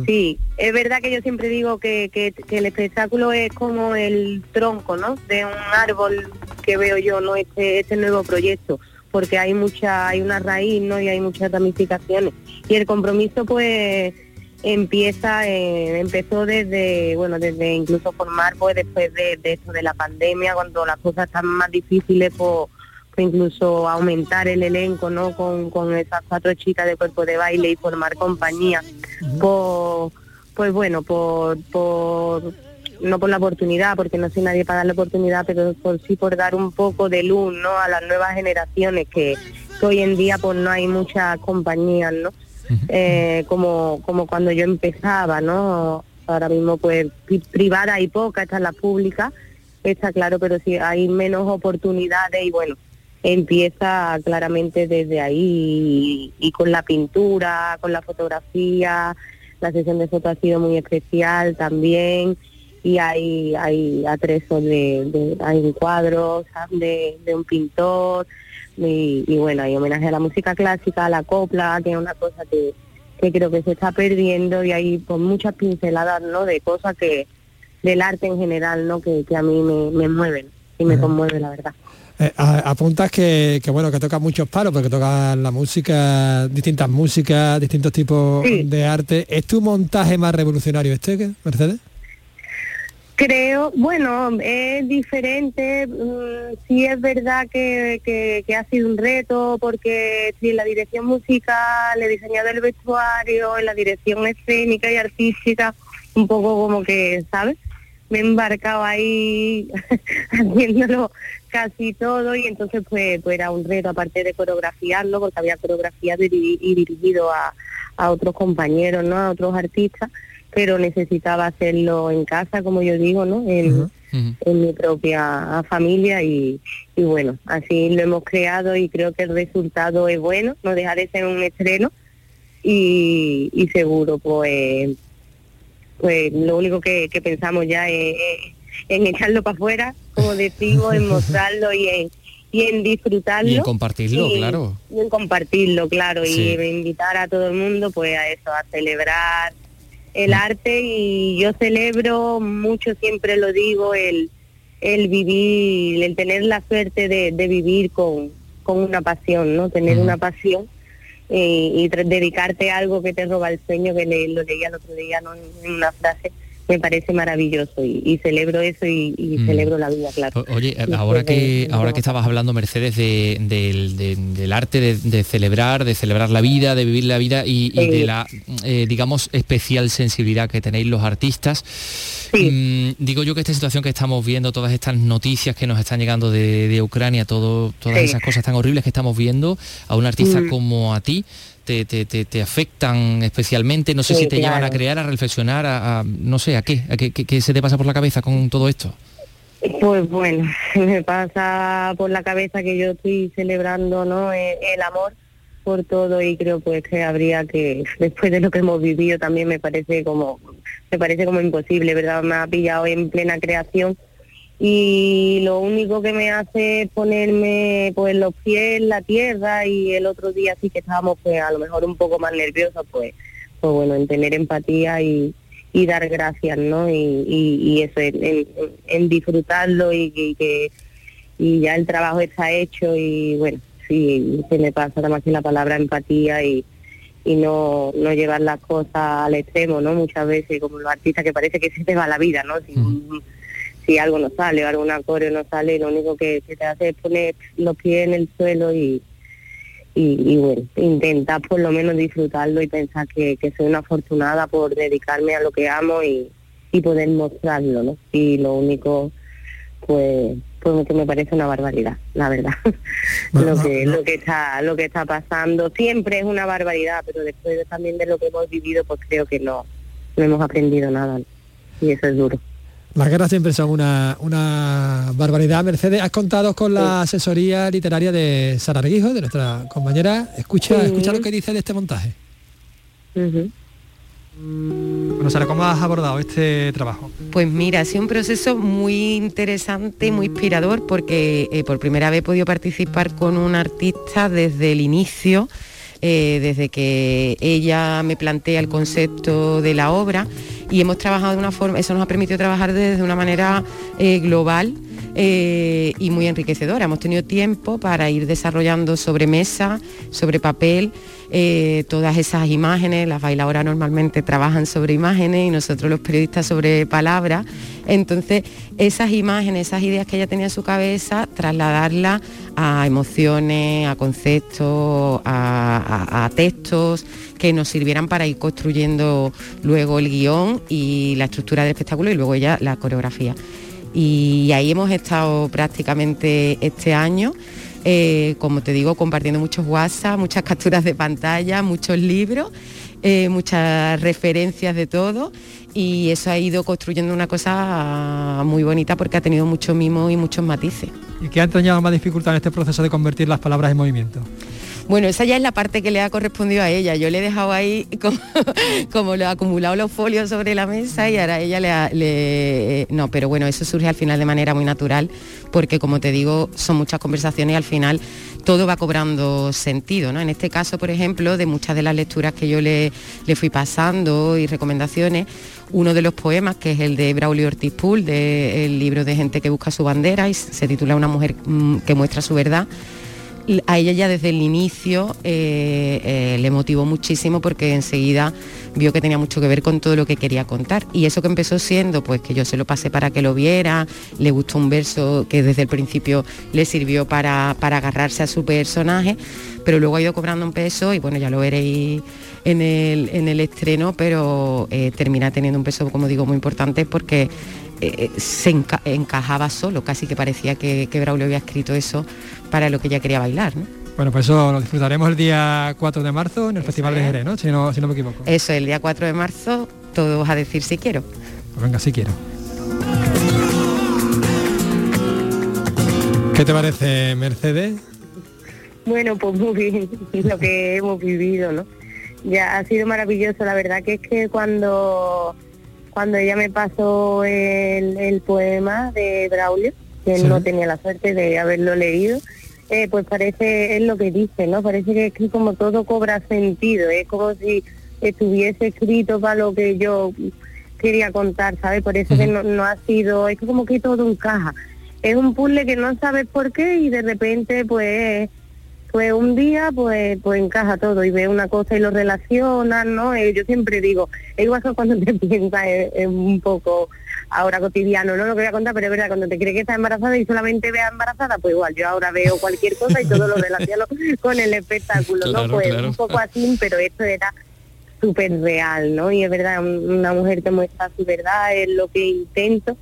Sí, es verdad que yo siempre digo que, que, que el espectáculo es como el tronco, ¿no? De un árbol que veo yo, ¿no? Este, este nuevo proyecto, porque hay mucha, hay una raíz, ¿no? Y hay muchas ramificaciones. Y el compromiso, pues, empieza, eh, empezó desde, bueno, desde incluso formar, pues, después de, de esto de la pandemia, cuando las cosas están más difíciles, pues, pues incluso aumentar el elenco, ¿no? Con, con esas cuatro chicas de cuerpo de baile y formar compañía por, pues bueno, por, por no por la oportunidad, porque no soy nadie para dar la oportunidad, pero por sí por dar un poco de luz, ¿no? A las nuevas generaciones que, que hoy en día pues no hay muchas compañías, ¿no? Eh, como como cuando yo empezaba, ¿no? Ahora mismo pues pri- privada hay poca, esta es la pública, está claro, pero sí hay menos oportunidades y bueno, empieza claramente desde ahí y, y con la pintura, con la fotografía, la sesión de foto ha sido muy especial también y hay, hay atresos de, de hay cuadros de, de un pintor y, y bueno, hay homenaje a la música clásica, a la copla, que es una cosa que, que creo que se está perdiendo y hay pues, muchas pinceladas ¿no? de cosas que del arte en general no que, que a mí me, me mueven y me conmueve la verdad. Eh, a- apuntas que, que, bueno que tocas muchos palos porque tocas la música distintas músicas distintos tipos de arte. Es tu montaje más revolucionario este que Mercedes Creo, bueno, es diferente, mm, sí es verdad que, que, ha sido un reto porque en la dirección musical, he diseñado el vestuario, en la dirección escénica y artística, un poco como que, ¿sabes? Me he embarcado ahí haciéndolo casi todo y entonces pues, pues era un reto aparte de coreografiarlo porque había coreografiado y, y dirigido a, a otros compañeros, ¿no? A otros artistas pero necesitaba hacerlo en casa, como yo digo, ¿no? En, en mi propia familia y, y bueno, así lo hemos creado y creo que el resultado es bueno, no deja de ser un estreno y, y seguro pues pues lo único que, que pensamos ya es, es en echarlo para afuera, como decimos, en mostrarlo y en, y en disfrutarlo. Y en compartirlo, Y- claro. y en compartirlo, claro, Sí. y invitar a todo el mundo pues a eso, a celebrar el arte y yo celebro mucho, siempre lo digo, el, el vivir, el tener la suerte de, de vivir con, con una pasión, ¿no? Tener una pasión eh, y tra- dedicarte a algo que te roba el sueño, que le- lo leía el otro día ¿no? en una frase, me parece maravilloso y, y celebro eso y, y Mm. celebro la vida, claro. O- Oye, Después ahora que de- ahora que estabas hablando, Mercedes, de- del, de- del arte de, celebrar, de celebrar la vida, de vivir la vida y, Sí. de la, eh, digamos, especial sensibilidad que tenéis los artistas. Mm, digo yo que esta situación que estamos viendo, todas estas noticias que nos están llegando de, de Ucrania, todo, todas Sí. esas cosas tan horribles que estamos viendo, a un artista Mm. como a ti, te, te- te- te afectan especialmente, no sé Sí, si te llevan a crear, a reflexionar, a, a- no sé, a qué, a qué, qué- qué se te pasa por la cabeza con todo esto. Pues bueno, me pasa por la cabeza que yo estoy celebrando ¿no? el, el amor por todo y creo pues que habría que después de lo que hemos vivido también me parece como me parece como imposible, ¿verdad? Me ha pillado en plena creación y lo único que me hace es ponerme pues los pies en la tierra y el otro día sí que estábamos pues a lo mejor un poco más nerviosos pues pues bueno en tener empatía y, y dar gracias no y, y, y eso en, en- en disfrutarlo y, que- y que y ya el trabajo está hecho y bueno sí se me pasa nada más que la palabra empatía y y no, no llevar las cosas al extremo, ¿no? Muchas veces, como los artistas, que parece que se te va la vida, ¿no? Si, si algo no sale o alguna coreo no sale, lo único que, que te hace es poner los pies en el suelo y, y, y bueno, intentar por lo menos disfrutarlo y pensar que, que soy una afortunada por dedicarme a lo que amo y, y poder mostrarlo, ¿no? Y lo único, pues, pues que me parece una barbaridad, la verdad. lo que lo que está lo que está pasando siempre es una barbaridad, pero después de- también de lo que hemos vivido, pues creo que no, no hemos aprendido nada y eso es duro. Las guerras siempre son una, una barbaridad. Mercedes, has contado con la asesoría literaria de Sara Reguijo, de nuestra compañera. Escucha, Sí. escucha lo que dice de este montaje. Bueno, Sara, ¿cómo has abordado este trabajo? Pues mira, ha sido un proceso muy interesante y muy inspirador porque eh, por primera vez he podido participar con un artista desde el inicio, eh, desde que ella me plantea el concepto de la obra y hemos trabajado de una forma, eso nos ha permitido trabajar desde una manera eh, global eh, y muy enriquecedora. Hemos tenido tiempo para ir desarrollando sobre mesa, sobre papel, eh, todas esas imágenes. Las bailadoras normalmente trabajan sobre imágenes y nosotros los periodistas sobre palabras. Entonces, esas imágenes, esas ideas que ella tenía en su cabeza, trasladarlas a emociones, a conceptos, a, textos que nos sirvieran para ir construyendo luego el guion y la estructura del espectáculo y luego ya la coreografía. Y ahí hemos estado prácticamente este año, eh, como te digo, compartiendo muchos WhatsApp, muchas capturas de pantalla, muchos libros, eh, muchas referencias de todo y eso ha ido construyendo una cosa muy bonita porque ha tenido mucho mimo y muchos matices. ¿Y qué ha entrañado más dificultad en este proceso de convertir las palabras en movimiento? Bueno, esa ya es la parte que le ha correspondido a ella. Yo le he dejado ahí como, lo he acumulado los folios sobre la mesa y ahora ella le, ha- le- No, pero bueno, eso surge al final de manera muy natural porque como te digo, son muchas conversaciones y al final todo va cobrando sentido. ¿no? En este caso, por ejemplo, de muchas de las lecturas que yo le, le fui pasando y recomendaciones, uno de los poemas, que es el de Braulio Ortiz Pool, del libro de Gente que busca su bandera, y se titula Una mujer mm, que muestra su verdad, a ella ya desde el inicio eh, eh, le motivó muchísimo porque enseguida vio que tenía mucho que ver con todo lo que quería contar. Y eso que empezó siendo, pues que yo se lo pasé para que lo viera, le gustó un verso que desde el principio le sirvió para, para agarrarse a su personaje, pero luego ha ido cobrando un peso y bueno, ya lo veréis en el, en el estreno, pero eh, termina teniendo un peso, como digo, muy importante porque eh, se enca- encajaba solo, casi que parecía que, que Braulio había escrito eso para lo que ella quería bailar. ¿no? Bueno, pues eso lo disfrutaremos el día 4 de marzo en el Festival de Jerez, ¿no? Si no, si no me equivoco. Eso, el día 4 de marzo, todos a decir si quiero. Pues venga, si quiero. ¿Qué te parece, Mercedes? Bueno, pues muy bien, lo que hemos vivido, ¿no? Ya ha sido maravilloso, la verdad que es que cuando cuando ella me pasó el, el poema de Braulio, que Sí. no tenía la suerte de haberlo leído, eh, pues parece, es lo que dice, ¿no? Parece que es que como todo cobra sentido, es como si estuviese escrito para lo que yo quería contar, ¿sabes? Por eso que no, no ha sido, es como que todo encaja. Es un puzzle que no sabes por qué y de repente pues pues un día pues pues encaja todo y ve una cosa y lo relacionas, ¿no? Eh, yo siempre digo, es igual que cuando te piensas en, en un poco ahora cotidiano, no lo que voy a contar, pero es verdad, cuando te crees que estás embarazada y solamente veas embarazada, pues igual, yo ahora veo cualquier cosa y todo lo relaciono con el espectáculo, Claro, ¿no? Pues claro. un poco así, pero esto era súper real, ¿no? Y es verdad, un- una mujer que muestra su verdad es lo que intento,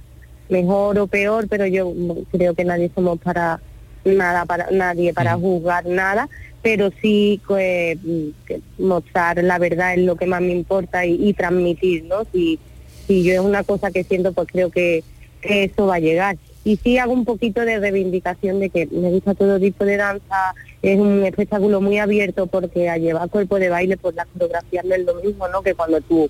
mejor o peor, pero yo creo que nadie somos para nada, para nadie para juzgar nada, pero sí pues, que mostrar la verdad es lo que más me importa y, y transmitir, ¿no? Si, si yo es una cosa que siento, pues creo que, que eso va a llegar. Y sí hago un poquito de reivindicación de que me gusta todo tipo de danza, es un espectáculo muy abierto porque a llevar cuerpo de baile, pues la coreografía no es lo mismo, ¿no? Que cuando tú,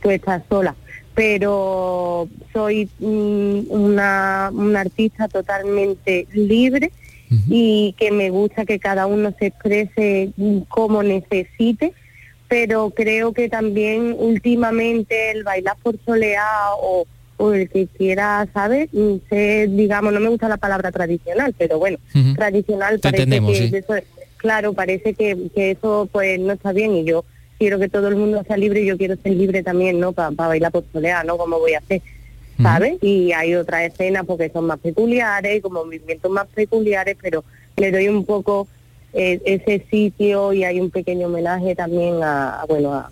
tú estás sola. Pero soy mm, una, una artista totalmente libre y que me gusta que cada uno se exprese como necesite, pero creo que también últimamente el bailar por soleá o, o el que quiera, ¿sabes? Ser, digamos, no me gusta la palabra tradicional, pero bueno, tradicional Te parece entendemos, que sí. eso- claro, parece que, que eso pues no está bien y yo quiero que todo el mundo sea libre y yo quiero ser libre también, ¿no? Para bailar por soleá, ¿no? Como voy a hacer. ¿Sabes? Y hay otras escenas porque son más peculiares, como movimientos más peculiares, pero le doy un poco eh, ese sitio y hay un pequeño homenaje también a, a, bueno, a,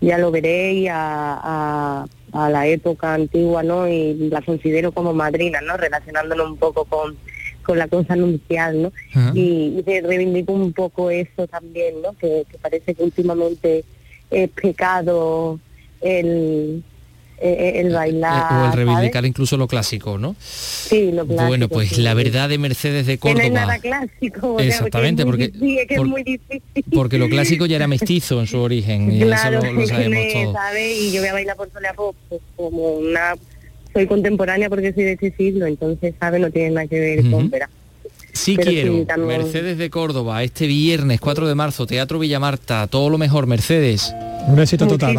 ya lo veréis, a, a, a la época antigua, ¿no? Y la considero como madrina, ¿no? Relacionándolo un poco con, con la cosa nupcial, ¿no? Ajá. Y, y reivindico un poco eso también, ¿no? Que, que parece que últimamente es pecado el, el, el bailar. Eh, o el ¿sabes? reivindicar incluso lo clásico, ¿no? Sí, lo clásico. bueno, pues sí. la verdad de Mercedes de Que no es Córdoba. nada clásico. Exactamente, porque... porque- es es que por- es muy difícil. Porque lo clásico ya era mestizo en su origen, y claro, eso lo, lo sabemos me- todos. ¿sabes? Y yo voy a bailar por soleá pues, pues, como una... Soy contemporánea porque soy de ese siglo, entonces, ¿sabes? No tiene nada que ver con... Ujú. verás. Sí Pero quiero, sí, también- Mercedes de Córdoba, este viernes 4 de marzo, Teatro Villamarta, todo lo mejor, Mercedes. Un éxito total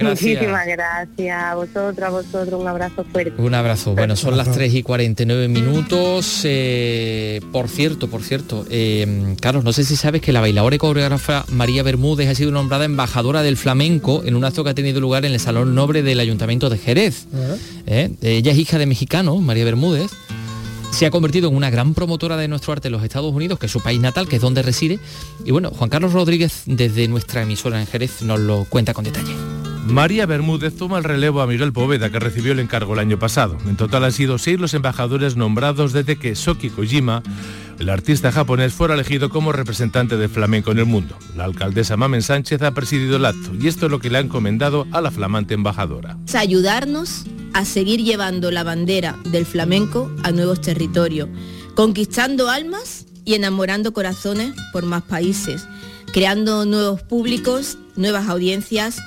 Gracias. muchísimas gracias a vosotros, a vosotros, un abrazo fuerte. Un abrazo. Bueno, son las 3 y 49 minutos. Eh, por cierto, por cierto, eh, Carlos, no sé si sabes que la bailadora y coreógrafa María Bermúdez ha sido nombrada embajadora del flamenco en un acto que ha tenido lugar en el Salón Nobre del Ayuntamiento de Jerez. ¿eh? Ella es hija de mexicano, María Bermúdez. Se ha convertido en una gran promotora de nuestro arte en los Estados Unidos, que es su país natal, que es donde reside. Y bueno, Juan Carlos Rodríguez, desde nuestra emisora en Jerez, nos lo cuenta con detalle. María Bermúdez toma el relevo a Miguel Poveda, que recibió el encargo el año pasado. En total han sido seis los embajadores nombrados desde que Soki Kojima, el artista japonés, fuera elegido como representante del flamenco en el mundo. La alcaldesa Mamen Sánchez ha presidido el acto y esto es lo que le ha encomendado a la flamante embajadora. ayudarnos a seguir llevando la bandera del flamenco a nuevos territorios, conquistando almas y enamorando corazones por más países, creando nuevos públicos, nuevas audiencias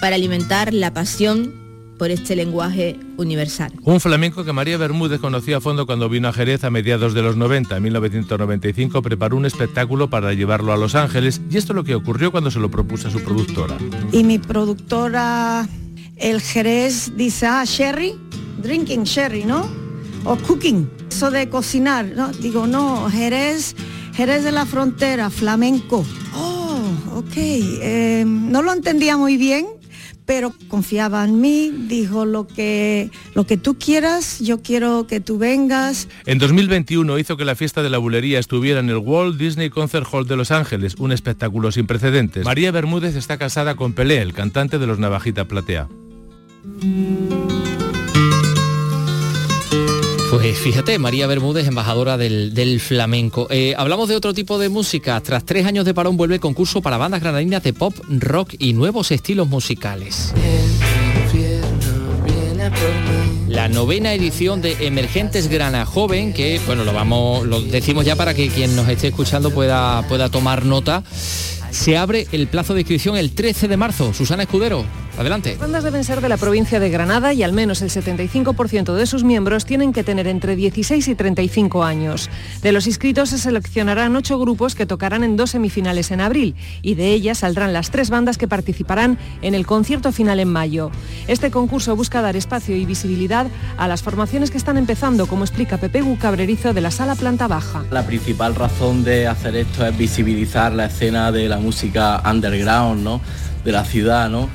para alimentar la pasión por este lenguaje universal. Un flamenco que María Bermúdez conoció a fondo cuando vino a Jerez a mediados de los 90. En 1995 preparó un espectáculo para llevarlo a Los Ángeles y esto es lo que ocurrió cuando se lo propuso a su productora. Y mi productora, el Jerez, dice, ah, Sherry, drinking Sherry, ¿no? O cooking, eso de cocinar, ¿no? Digo, no, Jerez, Jerez de la frontera, flamenco. Oh, ok, eh, no lo entendía muy bien, pero confiaba en mí, dijo lo que, lo que tú quieras, yo quiero que tú vengas. En 2021 hizo que la fiesta de la bulería estuviera en el Walt Disney Concert Hall de Los Ángeles, un espectáculo sin precedentes. María Bermúdez está casada con Pelé, el cantante de los Navajita Platea. Pues fíjate, María Bermúdez, embajadora del, del flamenco. Eh, hablamos de otro tipo de música. Tras tres años de parón vuelve el concurso para bandas granadinas de pop, rock y nuevos estilos musicales. La novena edición de Emergentes Grana Joven, que bueno, lo vamos, lo decimos ya para que quien nos esté escuchando pueda, pueda tomar nota. Se abre el plazo de inscripción el 13 de marzo. Susana Escudero, adelante. Las bandas deben ser de la provincia de Granada y al menos el 75% de sus miembros tienen que tener entre 16 y 35 años. De los inscritos se seleccionarán ocho grupos que tocarán en dos semifinales en abril y de ellas saldrán las tres bandas que participarán en el concierto final en mayo. Este concurso busca dar espacio y visibilidad a las formaciones que están empezando, como explica Pepe Cabrerizo de la Sala Planta Baja. La principal razón de hacer esto es visibilizar la escena de la música underground, ¿no? De la ciudad, ¿no?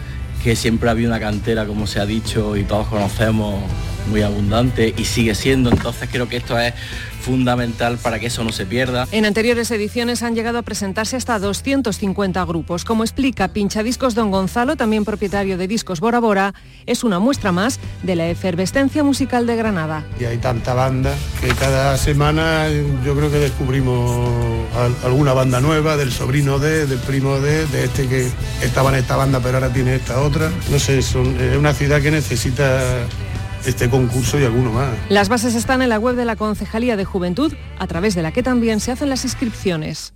Que siempre había una cantera, como se ha dicho y todos conocemos, muy abundante y sigue siendo. Entonces creo que esto es fundamental para que eso no se pierda. En anteriores ediciones han llegado a presentarse hasta 250 grupos. Como explica Pinchadiscos Don Gonzalo, también propietario de Discos Bora Bora, es una muestra más de la efervescencia musical de Granada. Y hay tanta banda que cada semana yo creo que descubrimos al- alguna banda nueva, del sobrino de, del primo de, de este que estaba en esta banda pero ahora tiene esta otra. No sé, son- es una ciudad que necesita este concurso y alguno más. Las bases están en la web de la Concejalía de Juventud, a través de la que también se hacen las inscripciones.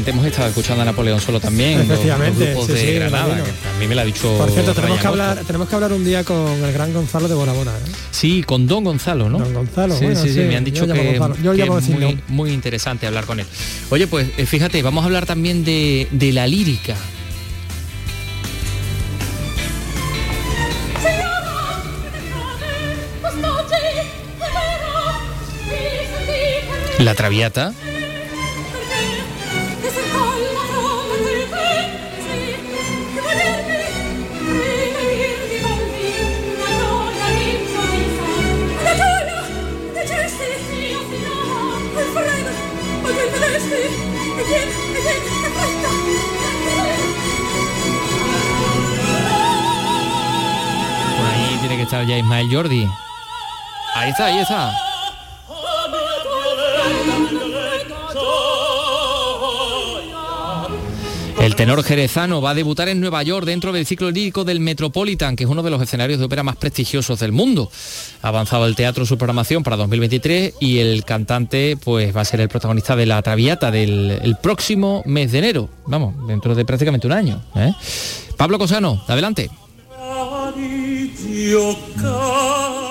Antes hemos estado escuchando a Napoleón Solo también, los- Efectivamente, los grupos sí, de sí, Granada, que a mí me lo ha dicho Por cierto, tenemos Ryan que, hablar, tenemos que hablar un día con el gran Gonzalo de Bora Bora. ¿eh? Sí, con Don Gonzalo, ¿no? Don Gonzalo, sí, bueno, sí, sí, sí, me han dicho que, yo es muy interesante hablar con él. Oye, pues eh, fíjate, vamos a hablar también de, de la lírica. La Traviata. Estar ya Ismael Jordi. Ahí está, ahí está. El tenor jerezano va a debutar en Nueva York dentro del ciclo lírico del Metropolitan, que es uno de los escenarios de ópera más prestigiosos del mundo. Ha avanzado el teatro su programación para 2023 y el cantante pues va a ser el protagonista de la Traviata del el próximo mes de enero. Vamos, dentro de prácticamente un año. ¿eh? Pablo Cosano, adelante. your car.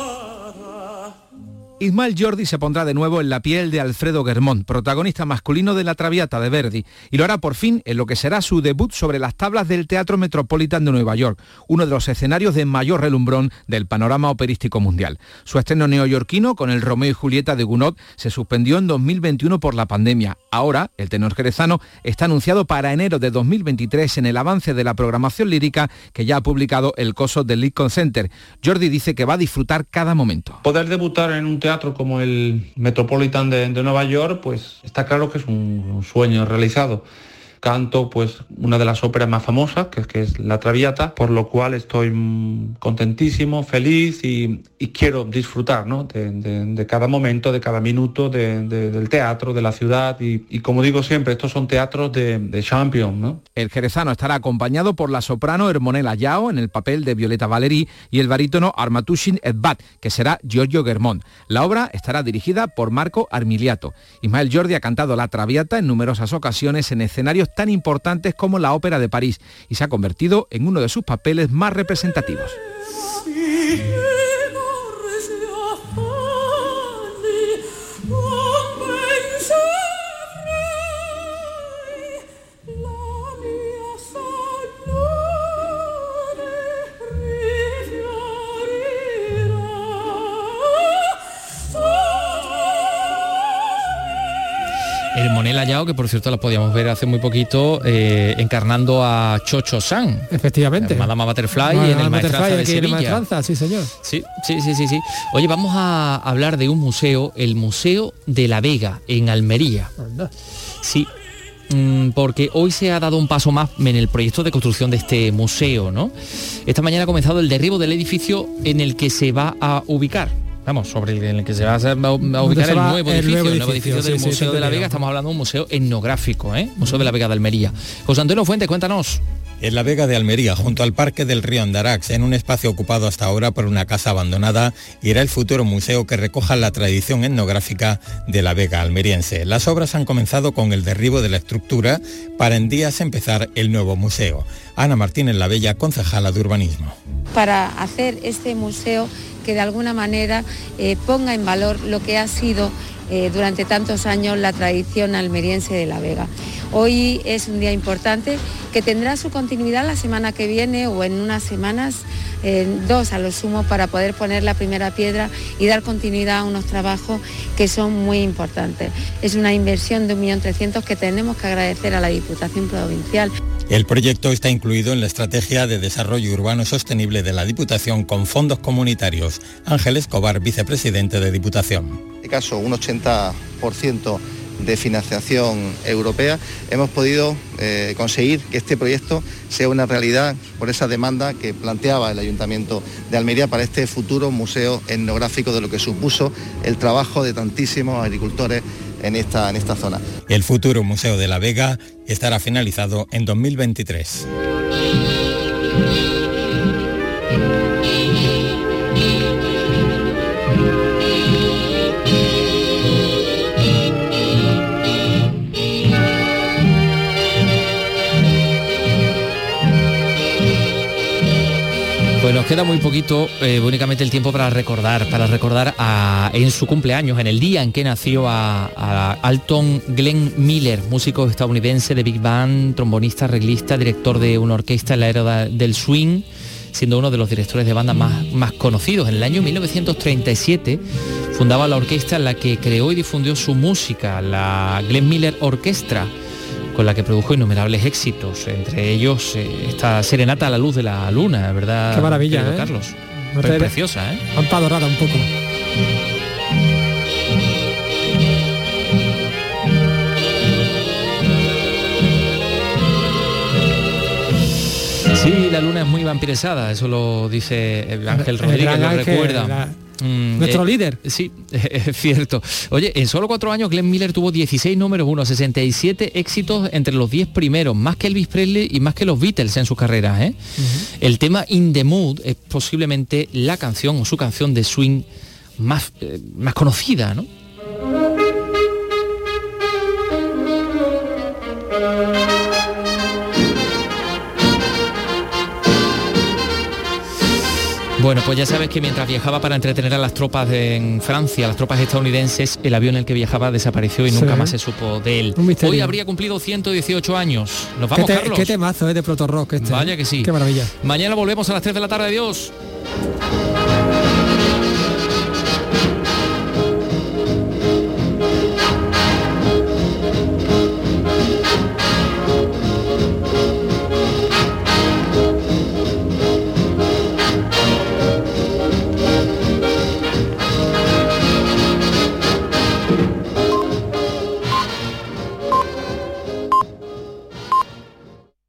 Ismael Jordi se pondrá de nuevo en la piel de Alfredo Germont, protagonista masculino de La Traviata de Verdi, y lo hará por fin en lo que será su debut sobre las tablas del Teatro Metropolitan de Nueva York, uno de los escenarios de mayor relumbrón del panorama operístico mundial. Su estreno neoyorquino con el Romeo y Julieta de Gounod se suspendió en 2021 por la pandemia. Ahora, el tenor jerezano está anunciado para enero de 2023 en el avance de la programación lírica que ya ha publicado el coso del Lincoln Center. Jordi dice que va a disfrutar cada momento. Poder debutar en un teatro como el Metropolitan de, Nueva York, pues está claro que es un sueño realizado. Canto pues una de las óperas más famosas, que, es La Traviata, por lo cual estoy mm, contentísimo, feliz y, quiero disfrutar ¿no? de, cada momento, de cada minuto de- de- del teatro, de la ciudad y, como digo siempre, estos son teatros de, de champion, ¿no? El jerezano estará acompañado por la soprano Hermonela Yao en el papel de Violeta Valerí y el barítono Armatushin Edbat, que será Giorgio Germont. La obra estará dirigida por Marco Armiliato. Ismael Jordi ha cantado La Traviata en numerosas ocasiones en escenarios tan importantes como la Ópera de París y se ha convertido en uno de sus papeles más representativos. Hermonela Yao, que por cierto la podíamos ver hace muy poquito eh, encarnando a Chocho San. Efectivamente. En Madama Butterfly y en el Maestranza de el Sevilla. Maestranza, sí señor. Sí, sí, sí, sí, sí. Oye, vamos a hablar de un museo, el Museo de la Vega, en Almería. Sí, mm, porque hoy se ha dado un paso más en el proyecto de construcción de este museo, ¿no? Esta mañana ha comenzado el derribo del edificio en el que se va a ubicar. Vamos, sobre el en el que se va a, hacer- va a ubicar el nuevo el edificio, nuevo el nuevo edificio, del sí, sí, Museo de la. Vega. Estamos hablando de un museo etnográfico, ¿eh? Museo de la Vega de Almería. José Antonio Fuente, cuéntanos. En la Vega de Almería, junto al Parque del Río Andarax, en un espacio ocupado hasta ahora por una casa abandonada, irá el futuro museo que recoja la tradición etnográfica de la Vega almeriense. Las obras han comenzado con el derribo de la estructura para en días empezar el nuevo museo. Ana Martínez La Bella, concejala de urbanismo. para hacer este museo que de alguna manera eh, ponga en valor lo que ha sido eh, durante tantos años la tradición almeriense de La Vega. Hoy es un día importante que tendrá su continuidad la semana que viene o en unas semanas, dos a lo sumo, para poder poner la primera piedra y dar continuidad a unos trabajos que son muy importantes. Es una inversión de 1.300.000 que tenemos que agradecer a la Diputación Provincial. El proyecto está incluido en la Estrategia de Desarrollo Urbano Sostenible de la Diputación con fondos comunitarios. Ángel Escobar, vicepresidente de Diputación. en este caso un 80% de financiación europea, hemos podido eh, conseguir que este proyecto sea una realidad por esa demanda que planteaba el Ayuntamiento de Almería para este futuro museo etnográfico de lo que supuso el trabajo de tantísimos agricultores en esta, en esta zona. El futuro Museo de la Vega estará finalizado en 2023. Pues nos queda muy poquito, eh, únicamente el tiempo para recordar, para recordar a- en su cumpleaños, en el día en que nació a, Alton Glenn Miller, músico estadounidense de Big Band, trombonista, arreglista, director de una orquesta en la era del swing, siendo uno de los directores de banda más, más conocidos. En el año 1937 fundaba la orquesta en la que creó y difundió su música, la Glenn Miller Orchestra con la que produjo innumerables éxitos, entre ellos eh, esta serenata a la luz de la luna, ¿verdad? Qué maravilla, querido ¿eh? Carlos. No te- preciosa, ¿eh? Pampa dorada un poco. Sí, la luna es muy vampirizada, eso lo dice Ángel El Rodríguez, lo recuerda. la- Mm, nuestro eh, líder. Sí, es cierto. Oye, en solo cuatro años Glenn Miller tuvo 16 números uno, 67 éxitos entre los 10 primeros, más que Elvis Presley y más que los Beatles en sus carreras. ¿eh? El tema In the Mood es posiblemente la canción o su canción de swing más, eh, más conocida, ¿no? Bueno, pues ya sabes que mientras viajaba para entretener a las tropas de- en Francia, las tropas estadounidenses, el avión en el que viajaba desapareció y Sí. nunca más se supo de él. Hoy habría cumplido 118 años. Nos ¿Qué, vamos, te- Carlos. qué temazo eh, de proto rock este. Vaya ¿eh? que sí. Qué maravilla. Mañana volvemos a las 3 de la tarde. Adiós.